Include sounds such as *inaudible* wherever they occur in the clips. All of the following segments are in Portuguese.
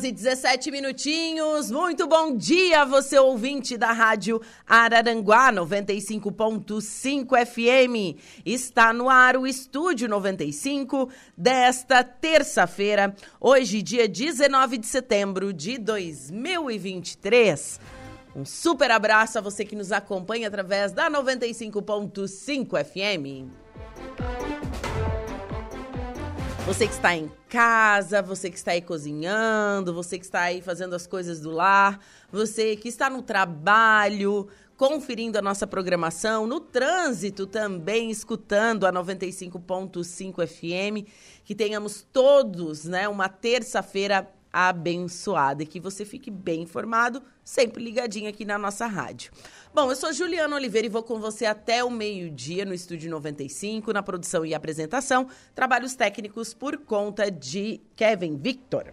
Horas e 17 minutinhos. Muito bom dia, você ouvinte da Rádio Araranguá 95.5 FM. Está no ar o Estúdio 95 desta terça-feira, hoje, dia 19 de setembro de 2023. Um super abraço a você que nos acompanha através da 95.5 FM. Você que está em casa, você que está aí cozinhando, você que está aí fazendo as coisas do lar, você que está no trabalho, conferindo a nossa programação, no trânsito também, escutando a 95.5 FM, que tenhamos todos, né, uma terça-feira abençoada e que você fique bem informado, sempre ligadinho aqui na nossa rádio. Bom, eu sou Juliana Oliveira e vou com você até o meio-dia no Estúdio 95, na produção e apresentação, trabalhos técnicos por conta de Kevin Victor.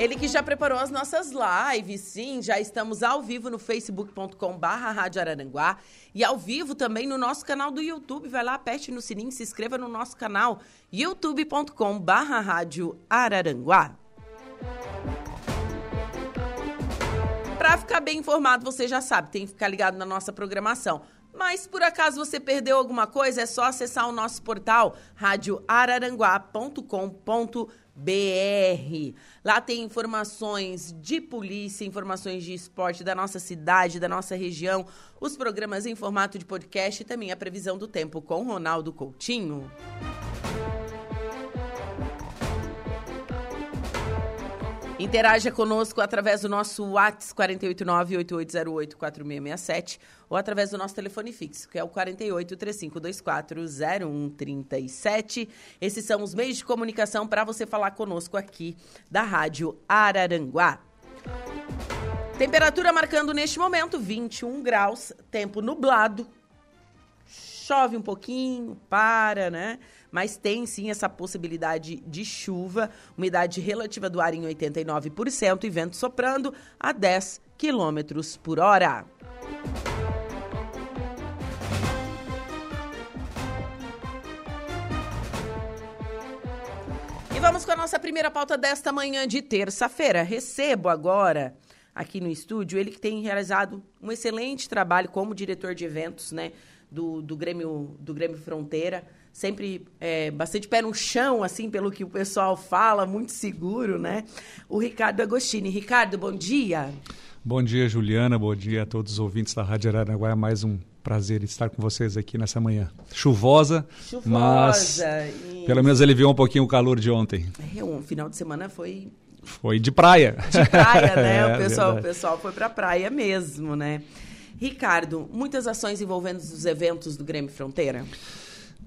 Ele que já preparou as nossas lives, sim, já estamos ao vivo no facebook.com barra Rádio Araranguá e ao vivo também no nosso canal do YouTube. Vai lá, aperte no sininho, se inscreva no nosso canal youtube.com barra Rádio Araranguá. Para ficar bem informado, você já sabe, tem que ficar ligado na nossa programação. Mas por acaso você perdeu alguma coisa, é só acessar o nosso portal radioararanguá.com.br. Lá tem informações de polícia, informações de esporte da nossa cidade, da nossa região, os programas em formato de podcast e também a previsão do tempo com Ronaldo Coutinho. Interaja conosco através do nosso WhatsApp 489-8808-4667 ou através do nosso telefone fixo, que é o 48-3524-0137. Esses são os meios de comunicação para você falar conosco aqui da Rádio Araranguá. Temperatura marcando neste momento 21 graus, tempo nublado. Chove um pouquinho, para, né? Mas tem sim essa possibilidade de chuva, umidade relativa do ar em 89% e vento soprando a 10 quilômetros por hora. E vamos com a nossa primeira pauta desta manhã de terça-feira. Recebo agora aqui no estúdio ele que tem realizado um excelente trabalho como diretor de eventos, né, do, do Grêmio do Grêmio Fronteira sempre é, bastante pé no chão, assim, pelo que o pessoal fala, muito seguro, né? O Ricardo Agostini. Ricardo, bom dia. Bom dia, Juliana. Bom dia a todos os ouvintes da Rádio Aranaguá. Mais um prazer estar com vocês aqui nessa manhã. Chuvosa, Chuvosa mas e... pelo menos ele viu um pouquinho o calor de ontem. É, um final de semana foi... Foi de praia. De praia, né? *laughs* é, o, pessoal, o pessoal foi para praia mesmo, né? Ricardo, muitas ações envolvendo os eventos do Grêmio Fronteira?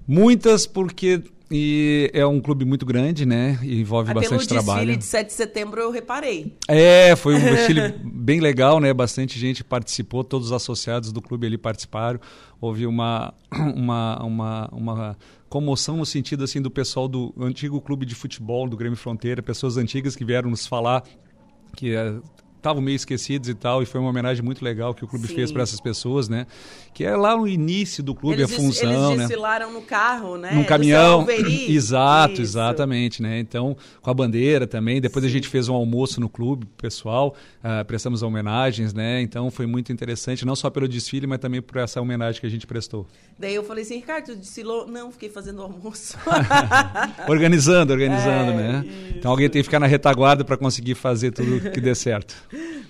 Muitas porque e é um clube muito grande, né? E envolve ah, bastante pelo trabalho. Pelo desfile de 7 de setembro eu reparei. É, foi um desfile *laughs* bem legal, né? Bastante gente participou, todos os associados do clube ali participaram. Houve uma, *clears throat* uma, uma, uma comoção no sentido assim do pessoal do antigo clube de futebol do Grêmio Fronteira, pessoas antigas que vieram nos falar que eh, estavam meio esquecidos e tal, e foi uma homenagem muito legal que o clube Sim. fez para essas pessoas, né? Que é lá no início do clube eles a função, eles né? desfilaram no carro, né? Num caminhão. Exato, Isso. exatamente, né? Então, com a bandeira também. Depois Sim. a gente fez um almoço no clube, pessoal, uh, prestamos homenagens, né? Então foi muito interessante, não só pelo desfile, mas também por essa homenagem que a gente prestou. Daí eu falei assim, Ricardo, desfilou? Não, fiquei fazendo almoço. *laughs* organizando, organizando, é, né? Isso. Então alguém tem que ficar na retaguarda para conseguir fazer tudo que dê certo.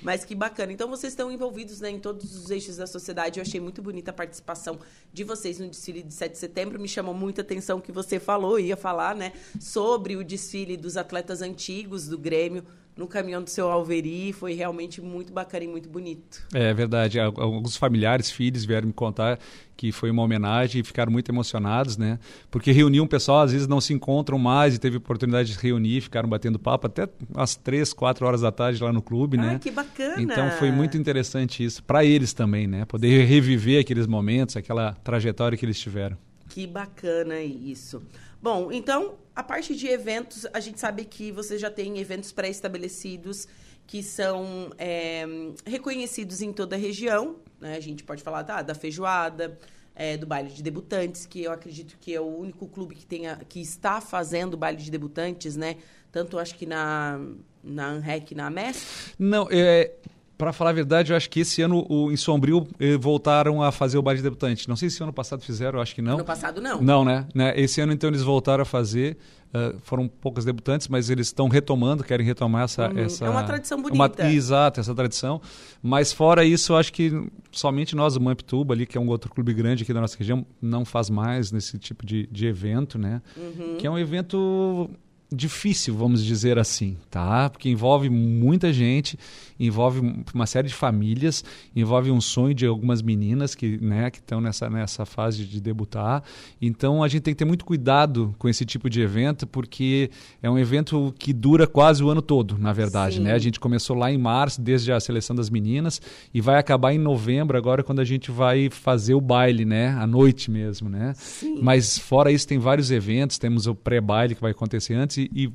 Mas que bacana. Então vocês estão envolvidos né, em todos os eixos da sociedade. Eu achei muito bonita a participação de vocês no desfile de 7 de setembro. Me chamou muita atenção que você falou, ia falar, né, sobre o desfile dos atletas antigos do Grêmio no caminhão do seu Alveri. Foi realmente muito bacana e muito bonito. É verdade. Alguns familiares, filhos vieram me contar que foi uma homenagem e ficaram muito emocionados, né? Porque reuniam um pessoal, às vezes não se encontram mais e teve oportunidade de reunir, ficaram batendo papo até às três, quatro horas da tarde lá no clube, né? Ah, que bacana! Então foi muito interessante isso, para eles também, né? Poder reviver aqueles momentos, aquela trajetória que eles tiveram. Que bacana isso. Bom, então, a parte de eventos, a gente sabe que você já tem eventos pré-estabelecidos que são é, reconhecidos em toda a região. Né? A gente pode falar tá, da feijoada, é, do baile de debutantes, que eu acredito que é o único clube que, tenha, que está fazendo baile de debutantes, né? Tanto acho que na, na ANREC na MES. Não, é, para falar a verdade, eu acho que esse ano o, em Sombrio eh, voltaram a fazer o baile de debutante. Não sei se ano passado fizeram, eu acho que não. Ano passado não. Não, né? né? Esse ano então eles voltaram a fazer. Uh, foram poucos debutantes, mas eles estão retomando, querem retomar essa, Uhum. essa. É uma tradição bonita. Uma, exato, essa tradição. Mas fora isso, eu acho que somente nós, o Mamptuba ali, que é um outro clube grande aqui da nossa região, não faz mais nesse tipo de, de evento, né? Uhum. Que é um evento difícil, vamos dizer assim, tá? Porque envolve muita gente, envolve uma série de famílias, envolve um sonho de algumas meninas que, né, que estão nessa nessa fase de debutar. Então a gente tem que ter muito cuidado com esse tipo de evento, porque é um evento que dura quase o ano todo, na verdade, Sim. né? A gente começou lá em março, desde a seleção das meninas, e vai acabar em novembro agora quando a gente vai fazer o baile, né, à noite mesmo, né? Sim. Mas fora isso tem vários eventos, temos o pré-baile que vai acontecer antes e, e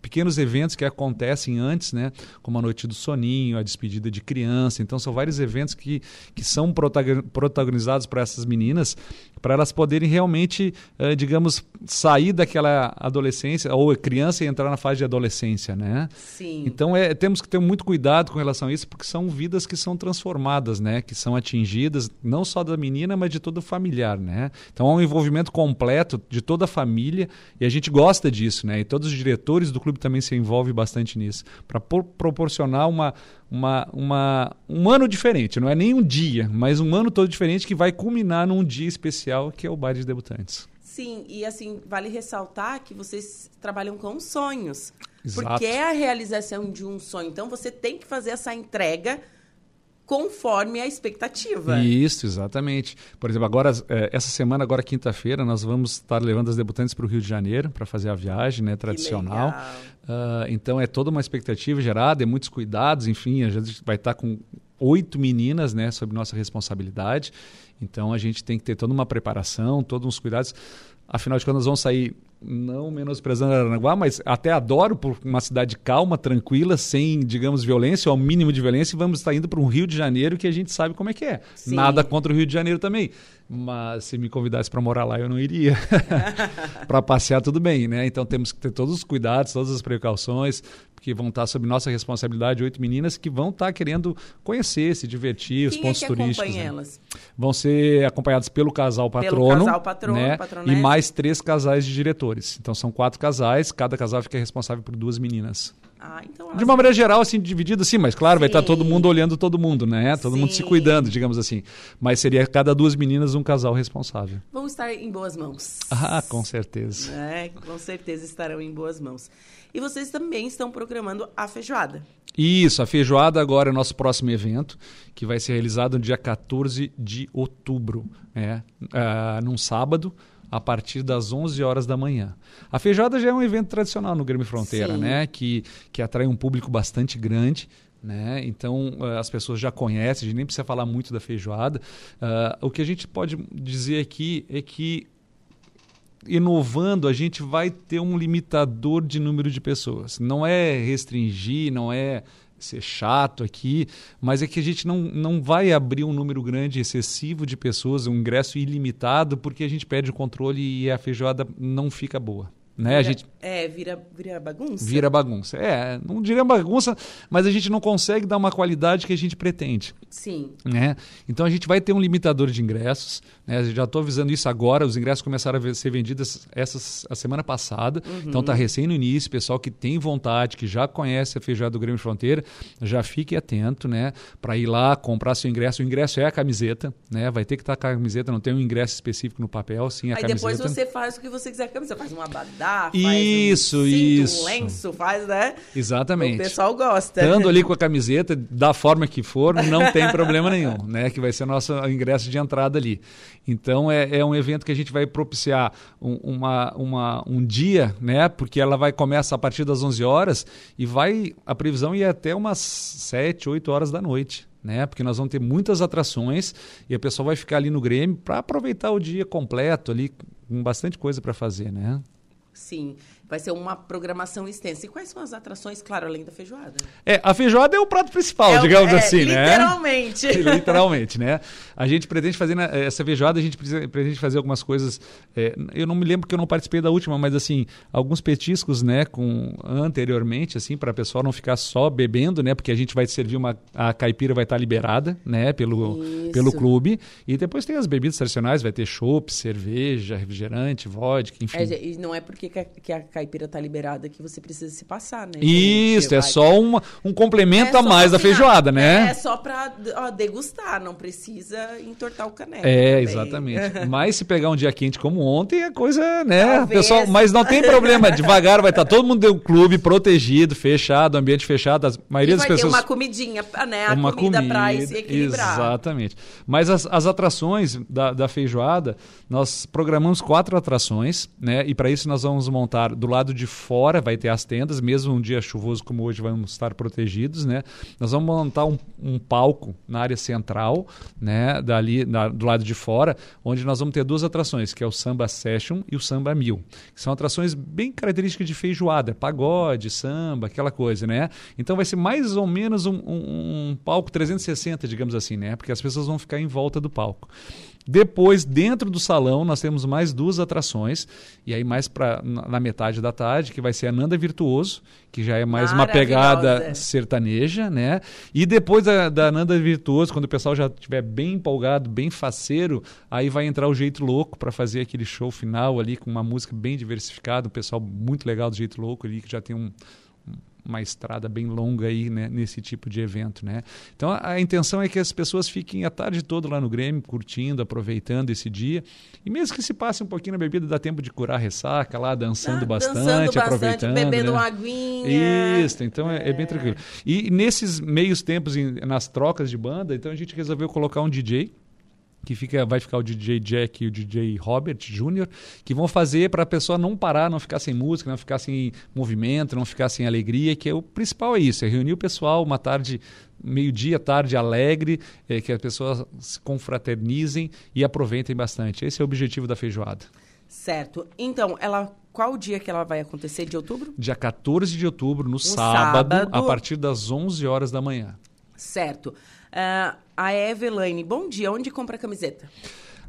pequenos eventos que acontecem antes, né? Como a noite do soninho, a despedida de criança. Então são vários eventos que, que são protago- protagonizados por essas meninas para elas poderem realmente, eh, digamos, sair daquela adolescência ou criança e entrar na fase de adolescência, né? Sim. Então é, temos que ter muito cuidado com relação a isso, porque são vidas que são transformadas, né? Que são atingidas, não só da menina, mas de todo o familiar, né? Então há um envolvimento completo de toda a família e a gente gosta disso, né? E todos os diretores do clube também se envolvem bastante nisso, para proporcionar uma, uma, uma, um ano diferente, não é nem um dia, mas um ano todo diferente que vai culminar num dia especial que é o baile de debutantes. Sim, e assim, vale ressaltar que vocês trabalham com sonhos. Exato. Porque é a realização de um sonho. Então você tem que fazer essa entrega conforme a expectativa. Isso, exatamente. Por exemplo, agora eh, essa semana, agora quinta-feira, nós vamos estar levando as debutantes para o Rio de Janeiro para fazer a viagem, né, tradicional. Ah, então é toda uma expectativa gerada, é muitos cuidados, enfim, a gente vai estar com oito meninas, né, sob nossa responsabilidade. Então a gente tem que ter toda uma preparação, todos uns cuidados. Afinal de contas, vamos sair não menosprezando Aranaguá, mas até adoro por uma cidade calma, tranquila, sem, digamos, violência, ou ao mínimo de violência, e vamos estar indo para um Rio de Janeiro que a gente sabe como é que é. Sim. Nada contra o Rio de Janeiro também. Mas se me convidasse para morar lá, eu não iria. *laughs* para passear, tudo bem, né? Então temos que ter todos os cuidados, todas as precauções, porque vão estar sob nossa responsabilidade oito meninas que vão estar querendo conhecer, se divertir, os Quem pontos é que turísticos. né? elas? Vão ser acompanhados pelo casal patrono, casal patrono, né? e mais três casais de diretores. Então são quatro casais, cada casal fica responsável por duas meninas. Ah, então De uma maneira geral, assim, dividido, sim, mas claro, vai estar Sim. todo mundo olhando todo mundo, né? Todo mundo se Sim. cuidando, digamos assim. Mas seria cada duas meninas um casal responsável. vão estar em boas mãos. Ah, com certeza. É, com certeza estarão em boas mãos. E vocês também estão programando a feijoada. Isso, a feijoada agora é o nosso próximo evento, que vai ser realizado no dia 14 de outubro, né? Ah, num sábado, a partir das 11 horas da manhã. A feijoada já é um evento tradicional no Grêmio Fronteira, Sim. né? Que, que atrai um público bastante grande. Né? Então ah, as pessoas já conhecem, a gente nem precisa falar muito da feijoada. Ah, o que a gente pode dizer aqui é que inovando, a gente vai ter um limitador de número de pessoas. Não é restringir, não é ser chato aqui, mas é que a gente não, não vai abrir um número grande, excessivo de pessoas, um ingresso ilimitado, porque a gente perde o controle e a feijoada não fica boa. Né? A Olha, gente É, vira, vira bagunça. Vira bagunça. É, não diria bagunça, mas a gente não consegue dar uma qualidade que a gente pretende. Sim. Né? Então a gente vai ter um limitador de ingressos. Né? Já estou avisando isso agora. Os ingressos começaram a ser vendidos essa a semana passada. Uhum. Então está recém no início. Pessoal que tem vontade, que já conhece a feijoada do Grêmio Fronteira, já fique atento, né? Para ir lá comprar seu ingresso. O ingresso é a camiseta, né? Vai ter que estar tá com a camiseta. Não tem um ingresso específico no papel, sim a Aí camiseta. depois você faz o que você quiser com a camiseta. Faz um abadá, faz isso, cinto, isso. lenço, faz, né? Exatamente. O pessoal gosta. Estando ali com a camiseta, da forma que for, não tem problema nenhum, *laughs* né? Que vai ser nosso ingresso de entrada ali. Então é, é um evento que a gente vai propiciar um, uma, uma, um dia, né? Porque ela vai começa a partir das 11 horas e vai a previsão ir até umas 7, 8 horas da noite. Né? Porque nós vamos ter muitas atrações e a pessoa vai ficar ali no Grêmio para aproveitar o dia completo ali com bastante coisa para fazer, né? Sim. Vai ser uma programação extensa. E quais são as atrações, claro, além da feijoada? É, a feijoada é o prato principal, é, digamos é, assim, literalmente. né? Literalmente. *laughs* literalmente, né? A gente pretende fazer né, essa feijoada, a gente pretende fazer algumas coisas. É, eu não me lembro que eu não participei da última, mas assim, alguns petiscos, né, com anteriormente, assim, para a pessoa não ficar só bebendo, né? Porque a gente vai servir uma. A caipira vai estar liberada, né, pelo, pelo clube. E depois tem as bebidas tradicionais, vai ter chopp, cerveja, refrigerante, vodka, enfim. É, e não é porque que a caipira tá liberada que você precisa se passar, né? Isso, é só uma, um complemento é a mais da assim, feijoada, né? É só para degustar, não precisa entortar o caneco. É, também. exatamente. *laughs* mas se pegar um dia quente como ontem, a coisa, né? Pessoal, mas não tem problema, *laughs* devagar vai estar tá todo mundo dentro do clube, protegido, fechado, ambiente fechado. A maioria e das pessoas. Uma comidinha, né? A uma comida, comida para se equilibrar. Exatamente. Mas as, as atrações da, da feijoada, nós programamos quatro atrações, né? E para isso nós vamos montar do lado de fora, vai ter as tendas, mesmo um dia chuvoso como hoje, vamos estar protegidos, né? Nós vamos montar um, um palco na área central, né? Dali, na, do lado de fora, onde nós vamos ter duas atrações, que é o Samba Session e o Samba Mil, que são atrações bem características de feijoada, pagode, samba, aquela coisa, né? Então vai ser mais ou menos um, um, um palco 360, digamos assim, né? Porque as pessoas vão ficar em volta do palco. Depois, dentro do salão, nós temos mais duas atrações, e aí mais pra, na metade da tarde, que vai ser a Nanda Virtuoso, que já é mais uma pegada sertaneja, né? E depois da, da Nanda Virtuoso, quando o pessoal já estiver bem empolgado, bem faceiro, aí vai entrar o Jeito Louco para fazer aquele show final ali com uma música bem diversificada, um pessoal muito legal do Jeito Louco ali, que já tem um, uma estrada bem longa aí né, nesse tipo de evento, né? Então a, a, intenção é que as pessoas fiquem a tarde toda lá no Grêmio, curtindo, aproveitando esse dia. E mesmo que se passe um pouquinho na bebida, dá tempo de curar a ressaca lá, dançando, ah, bastante, dançando bastante, aproveitando. Bebendo né? uma aguinha. Isso, então é, é. é bem tranquilo. E nesses meios tempos, em, nas trocas de banda, então a gente resolveu colocar um DJ que fica, vai ficar o DJ Jack e o DJ Robert Jr., que vão fazer para a pessoa não parar, não ficar sem música, não ficar sem movimento, não ficar sem alegria, que é o principal é isso, é reunir o pessoal uma tarde, meio-dia, tarde alegre, é, que as pessoas se confraternizem e aproveitem bastante. Esse é o objetivo da feijoada. Certo. Então, ela qual o dia que ela vai acontecer de outubro? Dia 14 de outubro, no um sábado, sábado, a partir das 11 horas da manhã. Certo. Uh, a Eveline, bom dia. Onde compra a camiseta?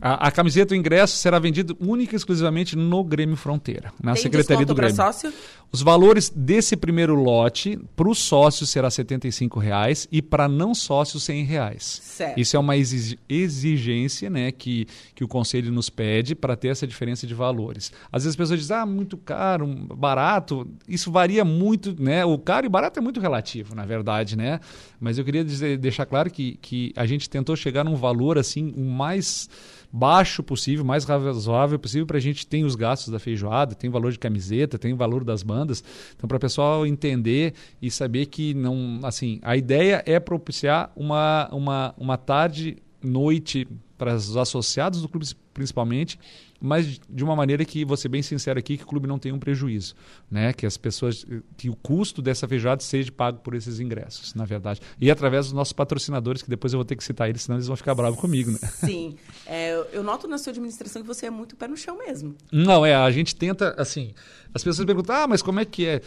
A, a, camiseta, o ingresso será vendido única e exclusivamente no Grêmio Fronteira, na Tem Secretaria do Grêmio. sócio? Os valores desse primeiro lote, para os sócios será R$ 75,00 e para não sócios R$ 100,00. Certo. Isso é uma exigência né, que, que o Conselho nos pede para ter essa diferença de valores. Às vezes as pessoas dizem, ah, muito caro, barato. Isso varia muito, né? O caro e barato é muito relativo, na verdade, né? Mas eu queria dizer, deixar claro que, que a gente tentou chegar num valor assim, o mais baixo possível, mais razoável possível, para a gente ter os gastos da feijoada, tem o valor de camiseta, tem o valor das bandas. Então, para o pessoal entender e saber que não. Assim, a ideia é propiciar uma, uma, uma tarde, noite para os associados do clube principalmente, mas de uma maneira que, vou ser bem sincero aqui, que o clube não tenha um prejuízo, né? Que as pessoas, que o custo dessa feijoada seja pago por esses ingressos, na verdade. E através dos nossos patrocinadores, que depois eu vou ter que citar eles, senão eles vão ficar bravos comigo, né? *laughs* Sim. É, eu noto na sua administração que você é muito pé no chão mesmo. Não, é, a gente tenta, assim, as pessoas perguntam, ah, mas como é que é?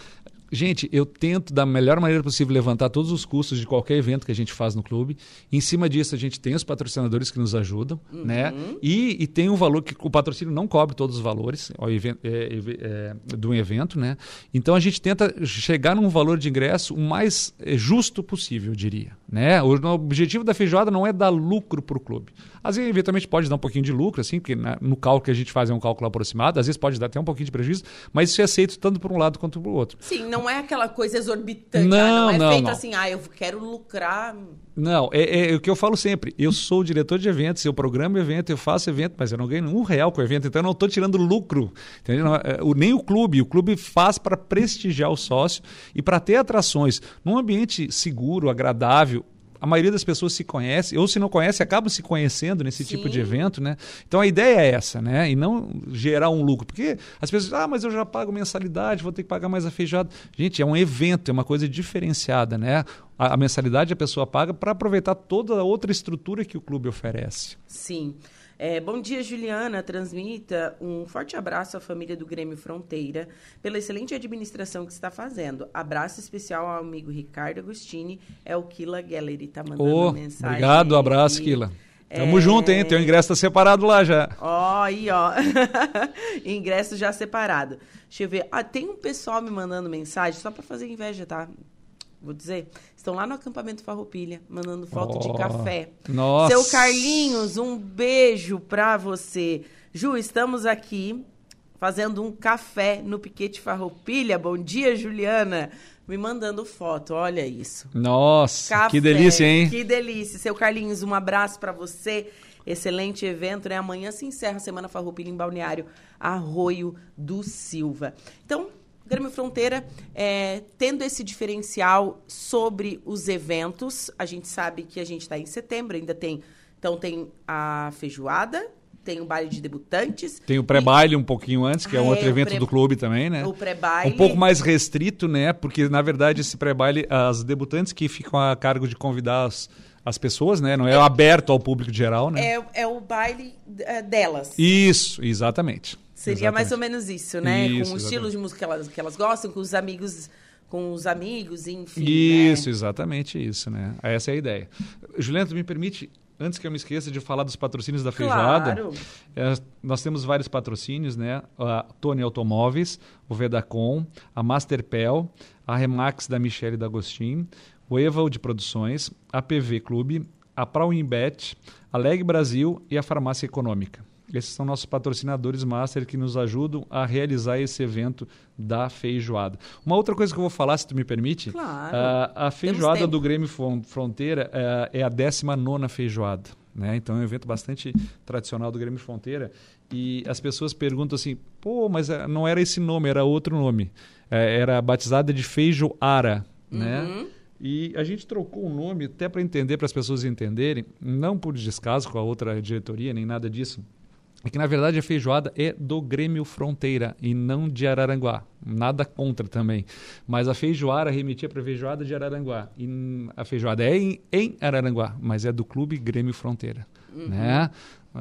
Gente, eu tento da melhor maneira possível levantar todos os custos de qualquer evento que a gente faz no clube. Em cima disso, a gente tem os patrocinadores que nos ajudam, uhum. né? E, e, tem um valor que o patrocínio não cobre todos os valores evento, é, é, do evento, né? Então a gente tenta chegar num valor de ingresso o mais é, justo possível, eu diria. Né? O, o objetivo da feijoada não é dar lucro para o clube. Às vezes, eventualmente, pode dar um pouquinho de lucro, assim, porque né, no cálculo que a gente faz é um cálculo aproximado, às vezes pode dar até um pouquinho de prejuízo, mas isso é aceito tanto por um lado quanto por outro. Sim, não é aquela coisa exorbitante, não, ah, não é não, feito não. assim, ah, eu quero lucrar. Não, é, é, o que eu falo sempre. Eu sou diretor de eventos, eu programo evento, eu faço evento, mas eu não ganho um real com o evento, então eu não estou tirando lucro. Entendeu? É, nem o clube. O clube faz para prestigiar o sócio e para ter atrações num ambiente seguro, agradável, a maioria das pessoas se conhece, ou se não conhece, acabam se conhecendo nesse Sim. tipo de evento, né? Então a ideia é essa, né? E não gerar um lucro. Porque as pessoas dizem, ah, mas eu já pago mensalidade, vou ter que pagar mais a feijoada. Gente, é um evento, é uma coisa diferenciada, né? A, a mensalidade a pessoa paga para aproveitar toda a outra estrutura que o clube oferece. Sim. É, bom dia, Juliana. Transmita um forte abraço à família do Grêmio Fronteira pela excelente administração que está fazendo. Abraço especial ao amigo Ricardo Agostini. É o Kila Gallery, tá mandando oh, mensagem. Obrigado, abraço, Kila. Tamo é... junto, hein? Teu ingresso tá separado lá já. Ó, aí, ó. *laughs* ingresso já separado. Deixa eu ver. Ah, tem um pessoal me mandando mensagem, só para fazer inveja, tá? Vou dizer. Estão lá no acampamento Farroupilha, mandando foto oh, de café. Nossa. Seu Carlinhos, um beijo pra você. Ju, estamos aqui fazendo um café no Piquete Farroupilha. Bom dia, Juliana. Me mandando foto, olha isso. Nossa, café, que delícia, hein? Que delícia. Seu Carlinhos, um abraço para você. Excelente evento, né? Amanhã se encerra a Semana Farroupilha em Balneário Arroio do Silva. Então, Grêmio Fronteira, é, tendo esse diferencial sobre os eventos, a gente sabe que a gente está em setembro, ainda tem. Então, tem a feijoada, tem o baile de debutantes. Tem o pré-baile um pouquinho antes, que é, um outro é, evento pré... do clube também, né? O pré-baile. Um pouco mais restrito, né? Porque, na verdade, esse pré-baile, as debutantes que ficam a cargo de convidar as, as pessoas, né? Não é, é aberto ao público geral, né? É, é o baile é, delas. Isso, exatamente. Seria Exatamente. mais ou menos isso, né? Isso, com o estilo de música que elas, que elas gostam, com os amigos com os amigos, enfim. Né? Isso, né? exatamente isso, né? Essa é a ideia. Juliana, tu me permite, antes que eu me esqueça de falar dos patrocínios da feijoada, claro. é, nós temos vários patrocínios, né? A Tony Automóveis, o Vedacom, a Masterpel, a Remax da Michele D'Agostin, o Eval de Produções, a PV Clube, a Prauimbet, a Leg Brasil e a Farmácia Econômica. Esses são nossos patrocinadores master que nos ajudam a realizar esse evento da feijoada. Uma outra coisa que eu vou falar, se tu me permite, claro. a, a feijoada do Grêmio Fronteira é, é a 19 feijoada. Né? Então é um evento bastante tradicional do Grêmio Fronteira. E as pessoas perguntam assim: pô, mas eh, não era esse nome, era outro nome. É, era batizada de feijoara. Né? Uhum. Né? E a gente trocou o nome até para entender, para as pessoas entenderem, não por descaso com a outra diretoria, nem nada disso é que na verdade a feijoada é do Grêmio Fronteira e não de Araranguá. Nada contra também. Mas a feijoada remetia para a feijoada de Araranguá. E a feijoada é em, em Araranguá, mas é do Clube Grêmio Fronteira. Uhum. Né?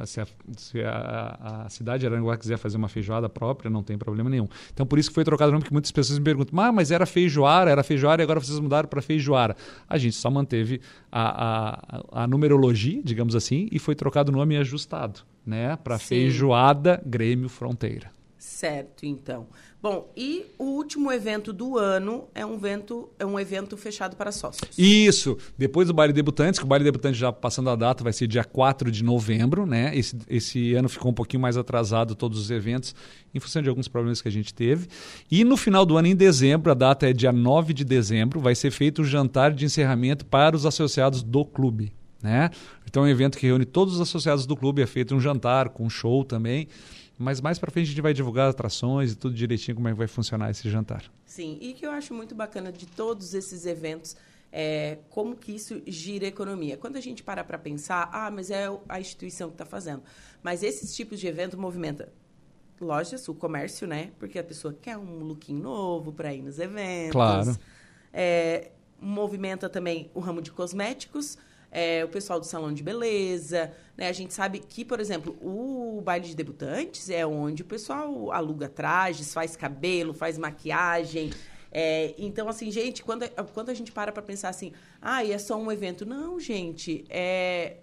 Se, a, se a, a, cidade de Aranguá quiser fazer uma feijoada própria, não tem problema nenhum. Então, por isso que foi trocado o nome, porque muitas pessoas me perguntam, ah, mas era feijoara, era feijoara e agora vocês mudaram para feijoara. A gente só manteve a, a, a numerologia, digamos assim, e foi trocado o nome e ajustado né, para feijoada Grêmio Fronteira. Certo, então. Bom, e o último evento do ano é um evento, é um evento fechado para sócios. Isso. Depois do baile debutantes, que o baile debutante já passando a data vai ser dia 4 de novembro, né? Esse, esse ano ficou um pouquinho mais atrasado todos os eventos, em função de alguns problemas que a gente teve. E no final do ano, em dezembro, a data é dia 9 de dezembro, vai ser feito o jantar de encerramento para os associados do clube. Né? Então é um evento que reúne todos os associados do clube, é feito um jantar com show também. Mas mais para frente a gente vai divulgar atrações e tudo direitinho como é que vai funcionar esse jantar. Sim, e que eu acho muito bacana de todos esses eventos é como que isso gira a economia. Quando a gente para para pensar, ah, mas é a instituição que está fazendo. Mas esses tipos de evento movimenta lojas, o comércio, né? Porque a pessoa quer um lookinho novo para ir nos eventos. Claro. É, movimenta também o ramo de cosméticos, é, o pessoal do salão de beleza. Né? A gente sabe que, por exemplo, o baile de debutantes é onde o pessoal aluga trajes, faz cabelo, faz maquiagem. É, então, assim, gente, quando, quando a gente para para pensar assim, ah, é só um evento. Não, gente, é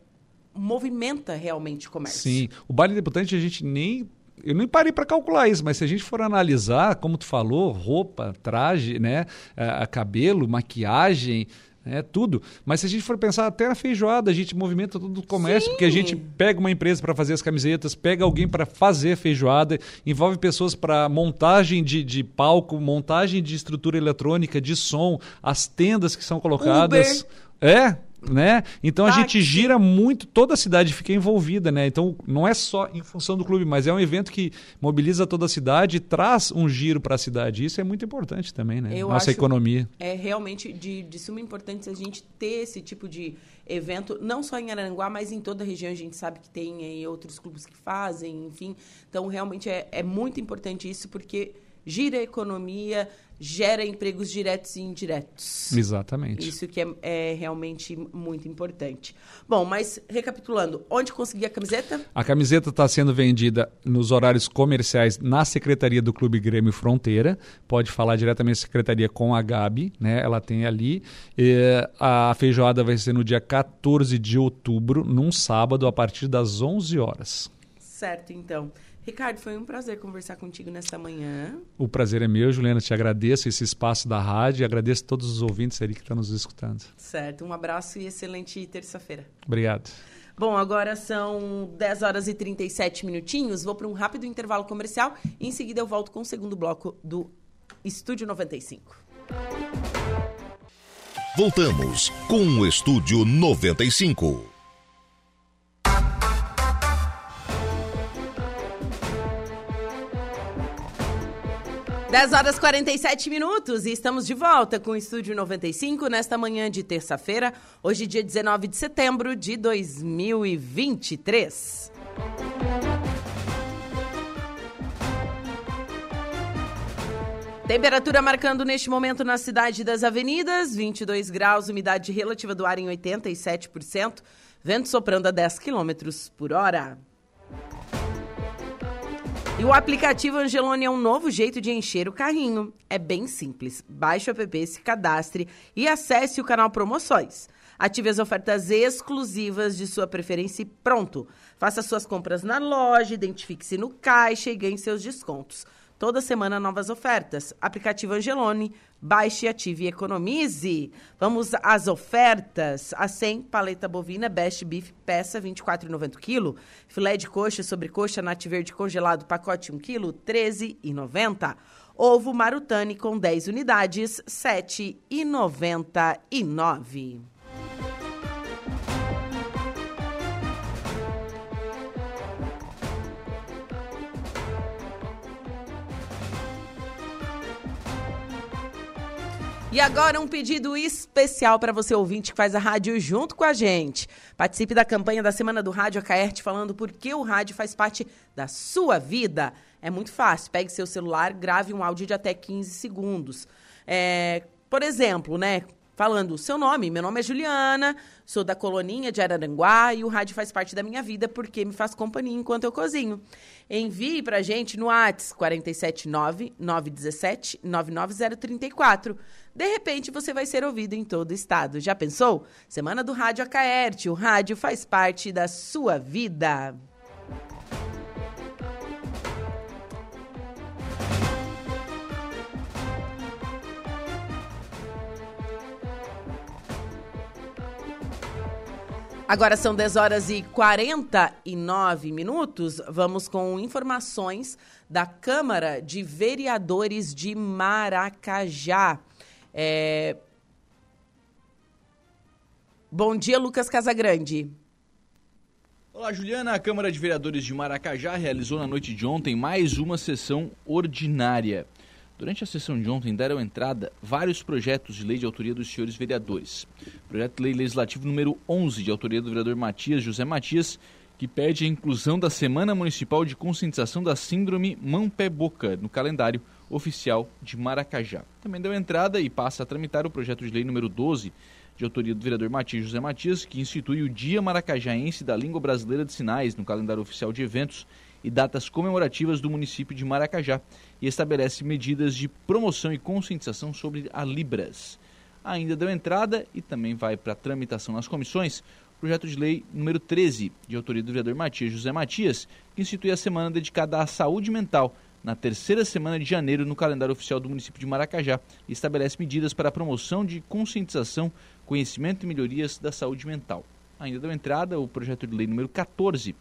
movimenta realmente o comércio. Sim, o baile debutante a gente nem eu nem parei para calcular isso, mas se a gente for analisar, como tu falou, roupa, traje, né, a, a cabelo, maquiagem, é tudo. Mas se a gente for pensar até na feijoada, a gente movimenta todo o comércio, Sim. porque a gente pega uma empresa para fazer as camisetas, pega alguém para fazer a feijoada, envolve pessoas para montagem de, de palco, montagem de estrutura eletrônica, de som, as tendas que são colocadas. Uber. É, né? Então a gente gira muito, toda a cidade fica envolvida, né? Então não é só em função do clube, mas é um evento que mobiliza toda a cidade e traz um giro para a cidade. Isso é muito importante também, né? Eu Nossa economia. É realmente de, de suma importância a gente ter esse tipo de evento, não só em Aranguá, mas em toda a região. A gente sabe que tem aí outros clubes que fazem, enfim. Então realmente é, é muito importante isso, porque gira a economia, gera empregos diretos e indiretos. Exatamente. Isso que é, é, realmente muito importante. Bom, mas recapitulando, onde conseguir a camiseta? A camiseta está sendo vendida nos horários comerciais na Secretaria do Clube Grêmio Fronteira. Pode falar diretamente na Secretaria com a Gabi, né? Ela tem ali. E a feijoada vai ser no dia 14 de outubro, num sábado, a partir das 11 horas. Certo, então. Ricardo, foi um prazer conversar contigo nesta manhã. O prazer é meu, Juliana. Te agradeço esse espaço da rádio e agradeço a todos os ouvintes ali que estão nos escutando. Certo, um abraço e excelente terça-feira. Obrigado. Bom, agora são 10 horas e 37 minutinhos. Vou para um rápido intervalo comercial e em seguida eu volto com o segundo bloco do Estúdio 95. Voltamos com o Estúdio 95. 10 horas 47 minutos e estamos de volta com o Estúdio 95 nesta manhã de terça-feira, hoje dia 19 de setembro de 2023. Temperatura marcando neste momento na cidade das avenidas, 22 graus, umidade relativa do ar em 87%, vento soprando a 10 quilômetros por hora. E o aplicativo Angelone é um novo jeito de encher o carrinho. É bem simples. Baixe o app, se cadastre e acesse o canal Promoções. Ative as ofertas exclusivas de sua preferência e pronto. Faça suas compras na loja, identifique-se no caixa e ganhe seus descontos. Toda semana novas ofertas. Aplicativo Angelone, baixe, ative e economize. Vamos às ofertas. A 100, paleta bovina, best beef, peça 24,90 kg. Filé de coxa sobre coxa verde congelado, pacote 1 kg, 13,90. Ovo marutani com 10 unidades, 7,99. E agora um pedido especial para você ouvinte que faz a rádio junto com a gente. Participe da campanha da Semana do Rádio Acaerte falando por que o rádio faz parte da sua vida. É muito fácil. Pegue seu celular, grave um áudio de até 15 segundos. É, por exemplo, né? Falando o seu nome. Meu nome é Juliana, sou da Coloninha de Araranguá e o rádio faz parte da minha vida porque me faz companhia enquanto eu cozinho. Envie pra gente no WhatsApp 479 917 99034. De repente você vai ser ouvido em todo o estado. Já pensou? Semana do Rádio Acaerte. O rádio faz parte da sua vida. Agora são 10 horas e 49 minutos. Vamos com informações da Câmara de Vereadores de Maracajá. É... Bom dia, Lucas Casagrande. Olá, Juliana. A Câmara de Vereadores de Maracajá realizou na noite de ontem mais uma sessão ordinária. Durante a sessão de ontem deram entrada vários projetos de lei de autoria dos senhores vereadores. Projeto de lei legislativo número 11, de autoria do vereador Matias José Matias, que pede a inclusão da Semana Municipal de Conscientização da Síndrome Mão-Pé-Boca no calendário oficial de Maracajá. Também deu entrada e passa a tramitar o projeto de lei número 12, de autoria do vereador Matias José Matias, que institui o Dia Maracajaense da Língua Brasileira de Sinais no calendário oficial de eventos e datas comemorativas do município de Maracajá e estabelece medidas de promoção e conscientização sobre a Libras. Ainda deu entrada e também vai para tramitação nas comissões projeto de lei número 13, de autoria do vereador Matias José Matias, que institui a semana dedicada à saúde mental na terceira semana de janeiro no calendário oficial do município de Maracajá e estabelece medidas para a promoção de conscientização, conhecimento e melhorias da saúde mental. Ainda deu entrada o projeto de lei número 14,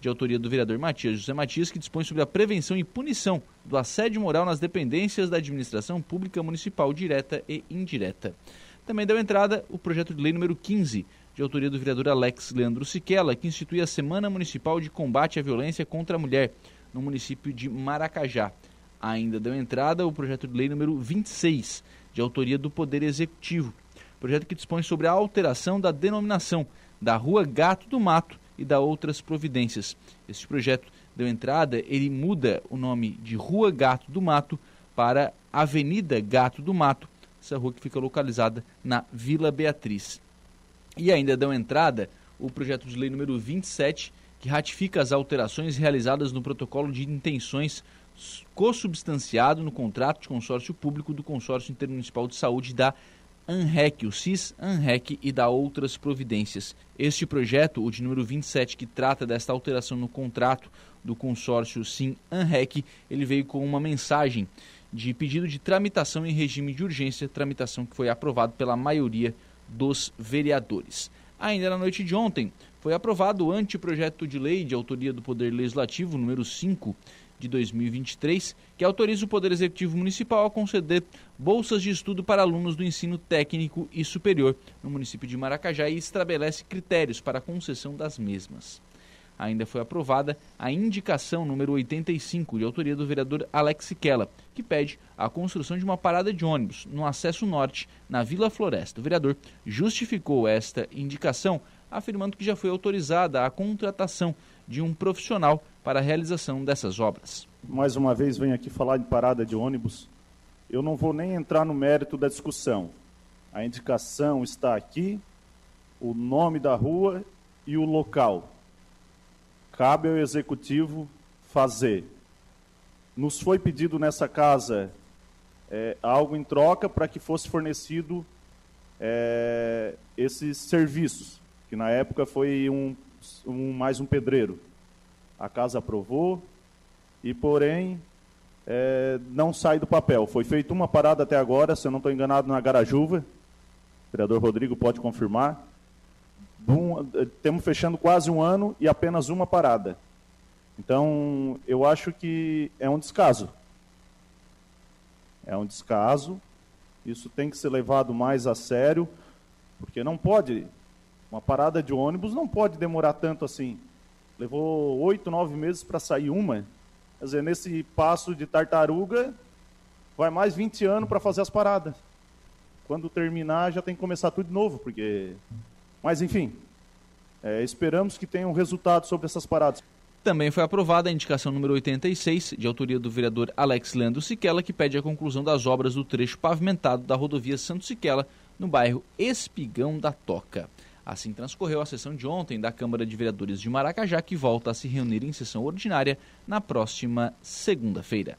de autoria do vereador Matias José Matias, que dispõe sobre a prevenção e punição do assédio moral nas dependências da administração pública municipal direta e indireta. Também deu entrada o projeto de lei número 15, de autoria do vereador Alex Leandro Siquela, que institui a Semana Municipal de Combate à Violência contra a Mulher, no município de Maracajá. Ainda deu entrada o projeto de lei número 26, de autoria do Poder Executivo, projeto que dispõe sobre a alteração da denominação da Rua Gato do Mato e da outras providências. Este projeto deu entrada, ele muda o nome de Rua Gato do Mato para Avenida Gato do Mato, essa rua que fica localizada na Vila Beatriz. E ainda deu entrada o projeto de lei número 27, que ratifica as alterações realizadas no protocolo de intenções consubstanciado no contrato de consórcio público do Consórcio Intermunicipal de Saúde da ANREC, o CIS, ANREC e da outras providências. Este projeto, o de número 27, que trata desta alteração no contrato do consórcio SIM ANREC, ele veio com uma mensagem de pedido de tramitação em regime de urgência, tramitação que foi aprovada pela maioria dos vereadores. Ainda na noite de ontem, foi aprovado o anteprojeto de lei de autoria do Poder Legislativo número 5 de 2023, que autoriza o Poder Executivo Municipal a conceder bolsas de estudo para alunos do ensino técnico e superior no município de Maracajá e estabelece critérios para a concessão das mesmas ainda foi aprovada a indicação número 85, de autoria do vereador Alex Siquela, que pede a construção de uma parada de ônibus no acesso norte, na Vila Floresta. O vereador justificou esta indicação, afirmando que já foi autorizada a contratação de um profissional para a realização dessas obras. Mais uma vez venho aqui falar de parada de ônibus. Eu não vou nem entrar no mérito da discussão. A indicação está aqui, o nome da rua e o local cabe ao executivo fazer. Nos foi pedido nessa casa é, algo em troca para que fosse fornecido é, esses serviços, que na época foi um, um, mais um pedreiro. A casa aprovou e, porém, é, não sai do papel. Foi feita uma parada até agora, se eu não estou enganado, na Garajuva. O vereador Rodrigo pode confirmar um, temos fechando quase um ano e apenas uma parada. Então, eu acho que é um descaso. É um descaso. Isso tem que ser levado mais a sério, porque não pode. Uma parada de ônibus não pode demorar tanto assim. Levou oito, nove meses para sair uma. Quer dizer, nesse passo de tartaruga, vai mais 20 anos para fazer as paradas. Quando terminar, já tem que começar tudo de novo, porque mas, enfim, é, esperamos que tenha um resultado sobre essas paradas. Também foi aprovada a indicação número 86, de autoria do vereador Alex Leandro Siquela, que pede a conclusão das obras do trecho pavimentado da rodovia Santo Siquela, no bairro Espigão da Toca. Assim transcorreu a sessão de ontem da Câmara de Vereadores de Maracajá, que volta a se reunir em sessão ordinária na próxima segunda-feira.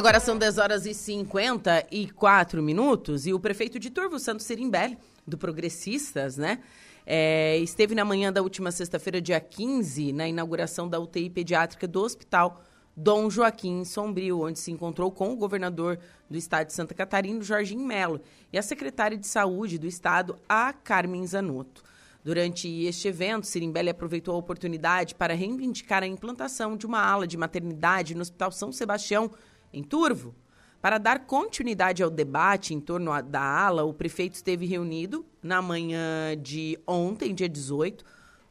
Agora são 10 horas e 54 minutos e o prefeito de Turvo, Santos Sirimbelli, do Progressistas, né? É, esteve na manhã da última sexta-feira, dia 15, na inauguração da UTI pediátrica do Hospital Dom Joaquim Sombrio, onde se encontrou com o governador do estado de Santa Catarina, Jorginho Melo, e a secretária de Saúde do estado, a Carmen Zanotto. Durante este evento, Sirimbelli aproveitou a oportunidade para reivindicar a implantação de uma ala de maternidade no Hospital São Sebastião, em Turvo. Para dar continuidade ao debate em torno da ala, o prefeito esteve reunido na manhã de ontem, dia 18,